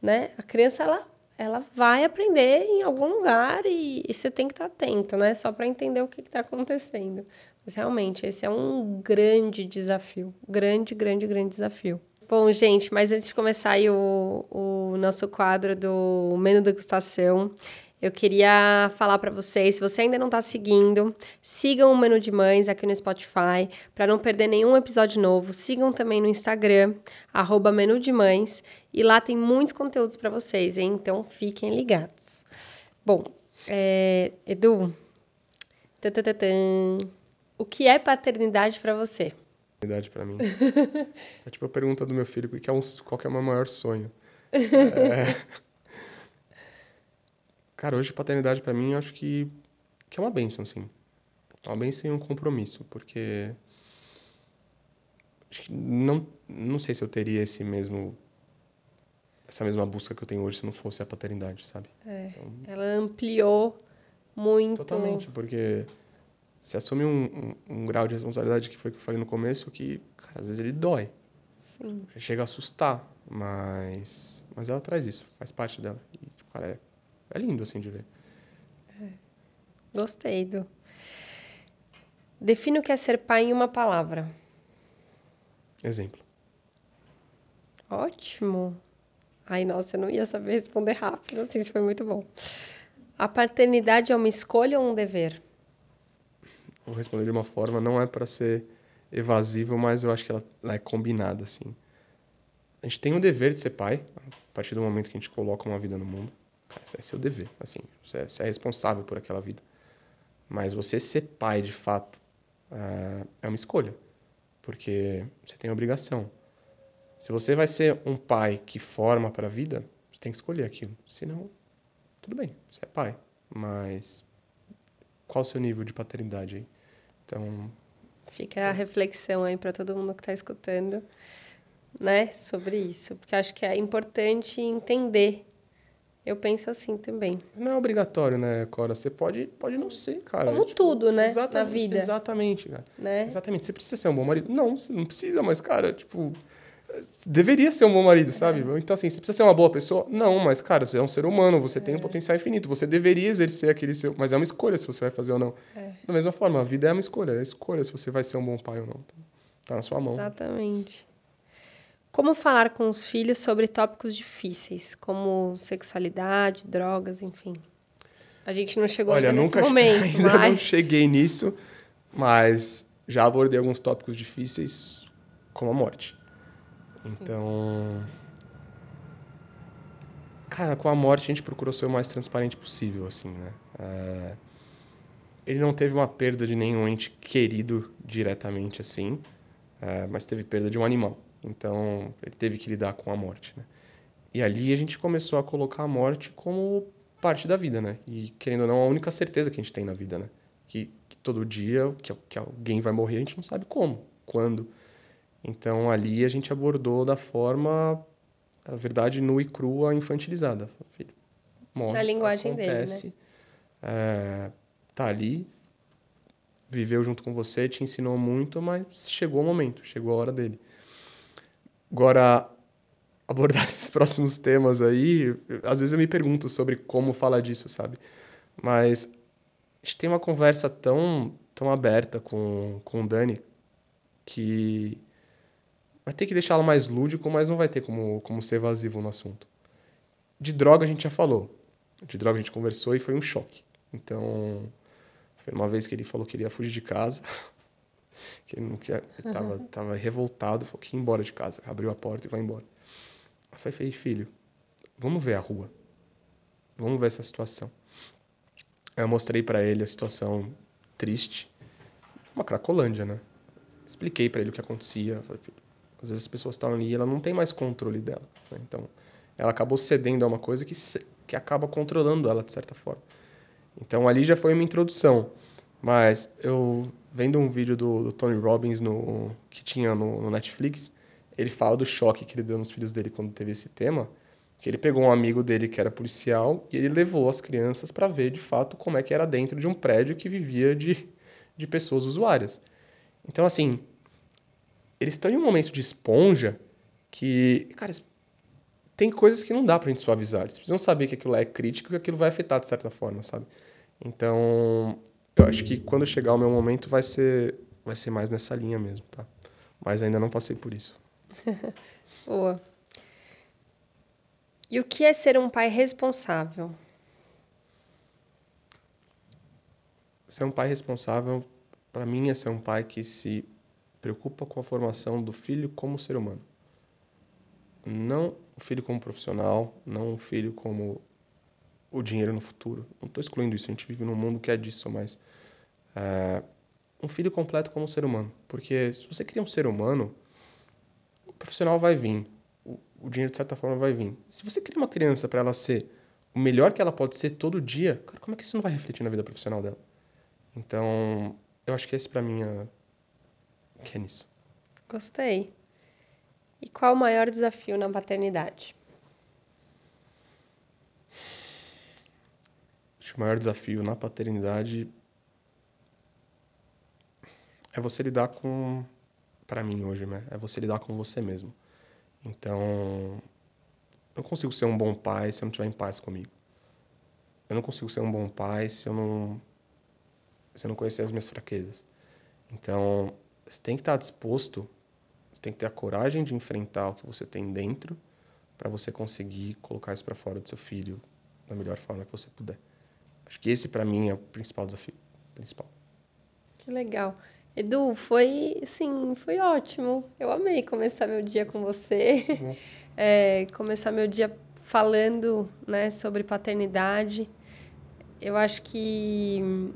Né? A criança, ela, ela vai aprender em algum lugar e, e você tem que estar atento, né? Só para entender o que está acontecendo. Mas realmente, esse é um grande desafio. Grande, grande, grande desafio. Bom, gente, mas antes de começar o, o nosso quadro do menu degustação, eu queria falar para vocês, se você ainda não está seguindo, sigam o Menu de Mães aqui no Spotify, para não perder nenhum episódio novo. Sigam também no Instagram, arroba Menu de Mães, e lá tem muitos conteúdos para vocês, hein? Então fiquem ligados. Bom, é, Edu, tatatã, o que é paternidade para você? Verdade pra mim. é tipo a pergunta do meu filho, qual que é, um, qual que é o meu maior sonho? É... Cara, hoje paternidade pra mim, eu acho que, que é uma bênção, sim. É uma bênção e um compromisso, porque... Acho que não, não sei se eu teria esse mesmo... Essa mesma busca que eu tenho hoje se não fosse a paternidade, sabe? É, Então, ela ampliou muito. Totalmente, porque você assume um, um, um grau de responsabilidade que foi o que eu falei no começo, que, cara, às vezes ele dói. Sim. Chega a assustar, mas, mas ela traz isso, faz parte dela. E, cara, é, é lindo, assim, de ver. Gostei do. Defina o que é ser pai em uma palavra. Exemplo. Ótimo. Ai, nossa, eu não ia saber responder rápido, assim, isso foi muito bom. A paternidade é uma escolha ou um dever? Vou responder de uma forma, não é para ser evasivo, mas eu acho que ela, ela é combinada, assim. A gente tem o dever de ser pai, a partir do momento que a gente coloca uma vida no mundo. Cara, isso é seu dever, assim. Você é, você é responsável por aquela vida. Mas você ser pai, de fato, ah, é uma escolha. Porque você tem obrigação. Se você vai ser um pai que forma para a vida, você tem que escolher aquilo. Senão, tudo bem, você é pai. Mas qual o seu nível de paternidade aí? Então, Fica a reflexão aí para todo mundo que está escutando, né, sobre isso, porque acho que é importante entender. Eu penso assim também. não é obrigatório, né, Cora? Você pode, pode não ser, cara. Como Tipo, tudo, né, na vida. Exatamente, cara. Né? Exatamente. Você precisa ser um bom marido? Não, você não precisa, mas, cara, tipo. Deveria ser um bom marido, sabe? É. Então, assim, você precisa ser uma boa pessoa? Não, mas, cara, você é um ser humano, você tem um potencial infinito. Você deveria exercer aquele seu. Mas é uma escolha se você vai fazer ou não. É. Da mesma forma, a vida é uma escolha. É a escolha se você vai ser um bom pai ou não. Tá na sua mão. Exatamente. Como falar com os filhos sobre tópicos difíceis, como sexualidade, drogas, enfim. A gente não chegou Olha, ainda nesse nunca momento, ainda não mas cheguei nisso, mas já abordei alguns tópicos difíceis, como a morte. Então, cara, com a morte a gente procurou ser o mais transparente possível, assim, né? É, Ele não teve uma perda de nenhum ente querido diretamente, assim, é, mas teve perda de um animal. Então, ele teve que lidar com a morte, né? E ali a gente começou a colocar a morte como parte da vida, né? E querendo ou não, a única certeza que a gente tem na vida, né? Que, que todo dia que, que alguém vai morrer, a gente não sabe como, quando. Então ali a gente abordou da forma, a verdade nua e crua, infantilizada. Filho, morre, Na linguagem dele, né? acontece, é, tá ali, viveu junto com você, te ensinou muito, mas chegou o momento, chegou a hora dele. Agora, abordar esses próximos temas aí, às vezes eu me pergunto sobre como falar disso, sabe? Mas a gente tem uma conversa tão, tão aberta com, com o Dani que vai ter que deixá-lo mais lúdico, mas não vai ter como, como ser evasivo no assunto. De droga a gente já falou. De droga a gente conversou e foi um choque. Então, foi uma vez que ele falou que ele ia fugir de casa. que ele não queria, ele tava, tava revoltado, falou que ia embora de casa. Abriu a porta e vai embora. Eu falei, filho, vamos ver a rua. Vamos ver essa situação. Eu mostrei para ele a situação triste. Uma cracolândia, né? Expliquei para ele o que acontecia. Falei, às vezes as pessoas estão ali e ela não tem mais controle dela. Né? Então, ela acabou cedendo a uma coisa que, que acaba controlando ela, de certa forma. Então, ali já foi uma introdução. Mas eu, vendo um vídeo do, do Tony Robbins no, que tinha no, no Netflix, ele fala do choque que ele deu nos filhos dele quando teve esse tema que ele pegou um amigo dele que era policial e ele levou as crianças para ver de fato como é que era dentro de um prédio que vivia de, de pessoas usuárias. Então, assim, eles estão em um momento de esponja que, cara, tem coisas que não dá pra gente suavizar. Eles precisam saber que aquilo é crítico e que aquilo vai afetar de certa forma, sabe? Então, eu acho que quando chegar o meu momento vai ser, vai ser mais nessa linha mesmo, tá? Mas ainda não passei por isso. Boa. E o que é ser um pai responsável? Ser um pai responsável, para mim, é ser um pai que se preocupa com a formação do filho como ser humano. Não o filho como profissional, não o filho como o dinheiro no futuro. Não estou excluindo isso, a gente vive num mundo que é disso, mas é, um filho completo como ser humano. Porque se você cria um ser humano, o profissional vai vir, o dinheiro de certa forma vai vir. Se você cria uma criança para ela ser o melhor que ela pode ser todo dia, cara, como é que isso não vai refletir na vida profissional dela? Então, eu acho que esse para mim é que é nisso. Gostei. E qual o maior desafio na paternidade? Acho que o maior desafio na paternidade é você lidar com para mim hoje, né? É você lidar com você mesmo. Então, eu não consigo ser um bom pai se eu não estiver em paz comigo. Eu não consigo ser um bom pai se eu não se eu não conhecer as minhas fraquezas. Então, você tem que estar disposto, você tem que ter a coragem de enfrentar o que você tem dentro para você conseguir colocar isso para fora do seu filho da melhor forma que você puder. Acho que esse para mim é o principal desafio, principal. Que legal. Edu, foi, sim, foi ótimo. Eu amei começar meu dia com você. Uhum. É, começar meu dia falando né, sobre paternidade. Eu acho que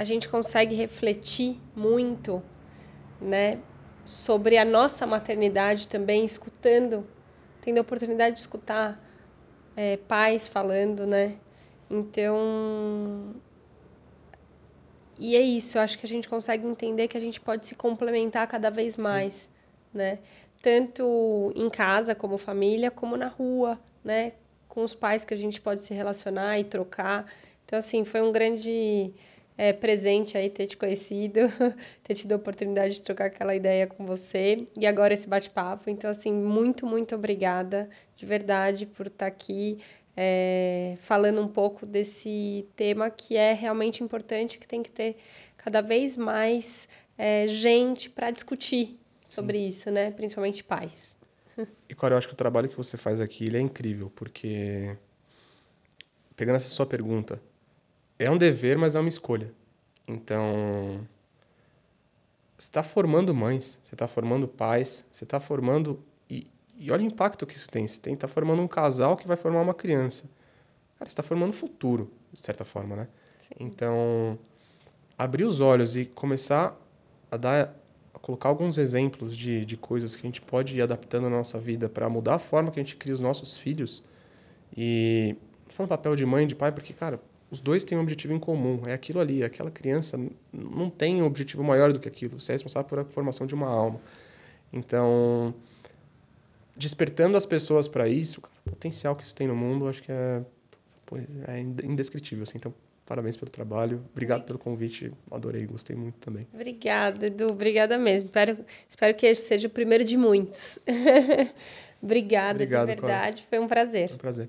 a gente consegue refletir muito né, sobre a nossa maternidade também, escutando, tendo a oportunidade de escutar é, pais falando, né? Então, e é isso, eu acho que a gente consegue entender que a gente pode se complementar cada vez mais, Sim. né? Tanto em casa, como família, como na rua, né? Com os pais que a gente pode se relacionar e trocar. Então, assim, foi um grande é, presente aí ter te conhecido, ter tido a oportunidade de trocar aquela ideia com você e agora esse bate-papo. Então, assim, muito, muito obrigada de verdade por estar aqui é, falando um pouco desse tema que é realmente importante, que tem que ter cada vez mais é, gente para discutir sobre Sim. isso, né? Principalmente pais. E, Cora, eu acho que o trabalho que você faz aqui é incrível, porque, pegando essa sua pergunta, é um dever, mas é uma escolha. Então, você está formando mães, você está formando pais, você está formando e olha o impacto que isso tem. Você está formando um casal que vai formar uma criança. Cara, você está formando um futuro, de certa forma, né? Sim. Então, abrir os olhos e começar a dar a colocar alguns exemplos de, de coisas que a gente pode ir adaptando na nossa vida para mudar a forma que a gente cria os nossos filhos. E falando papel de mãe e de pai, porque, cara, os dois têm um objetivo em comum. É aquilo ali. Aquela criança não tem um objetivo maior do que aquilo. Você é responsável por a formação de uma alma. Então, despertando as pessoas para isso, cara, o potencial que isso tem no mundo, acho que é, é indescritível. Assim. Então, parabéns pelo trabalho. Obrigado pelo convite. Adorei, gostei muito também. Obrigada, Edu. Obrigada mesmo. Espero, espero que seja o primeiro de muitos. Obrigada, Obrigado, de verdade. Foi um prazer. Foi um prazer.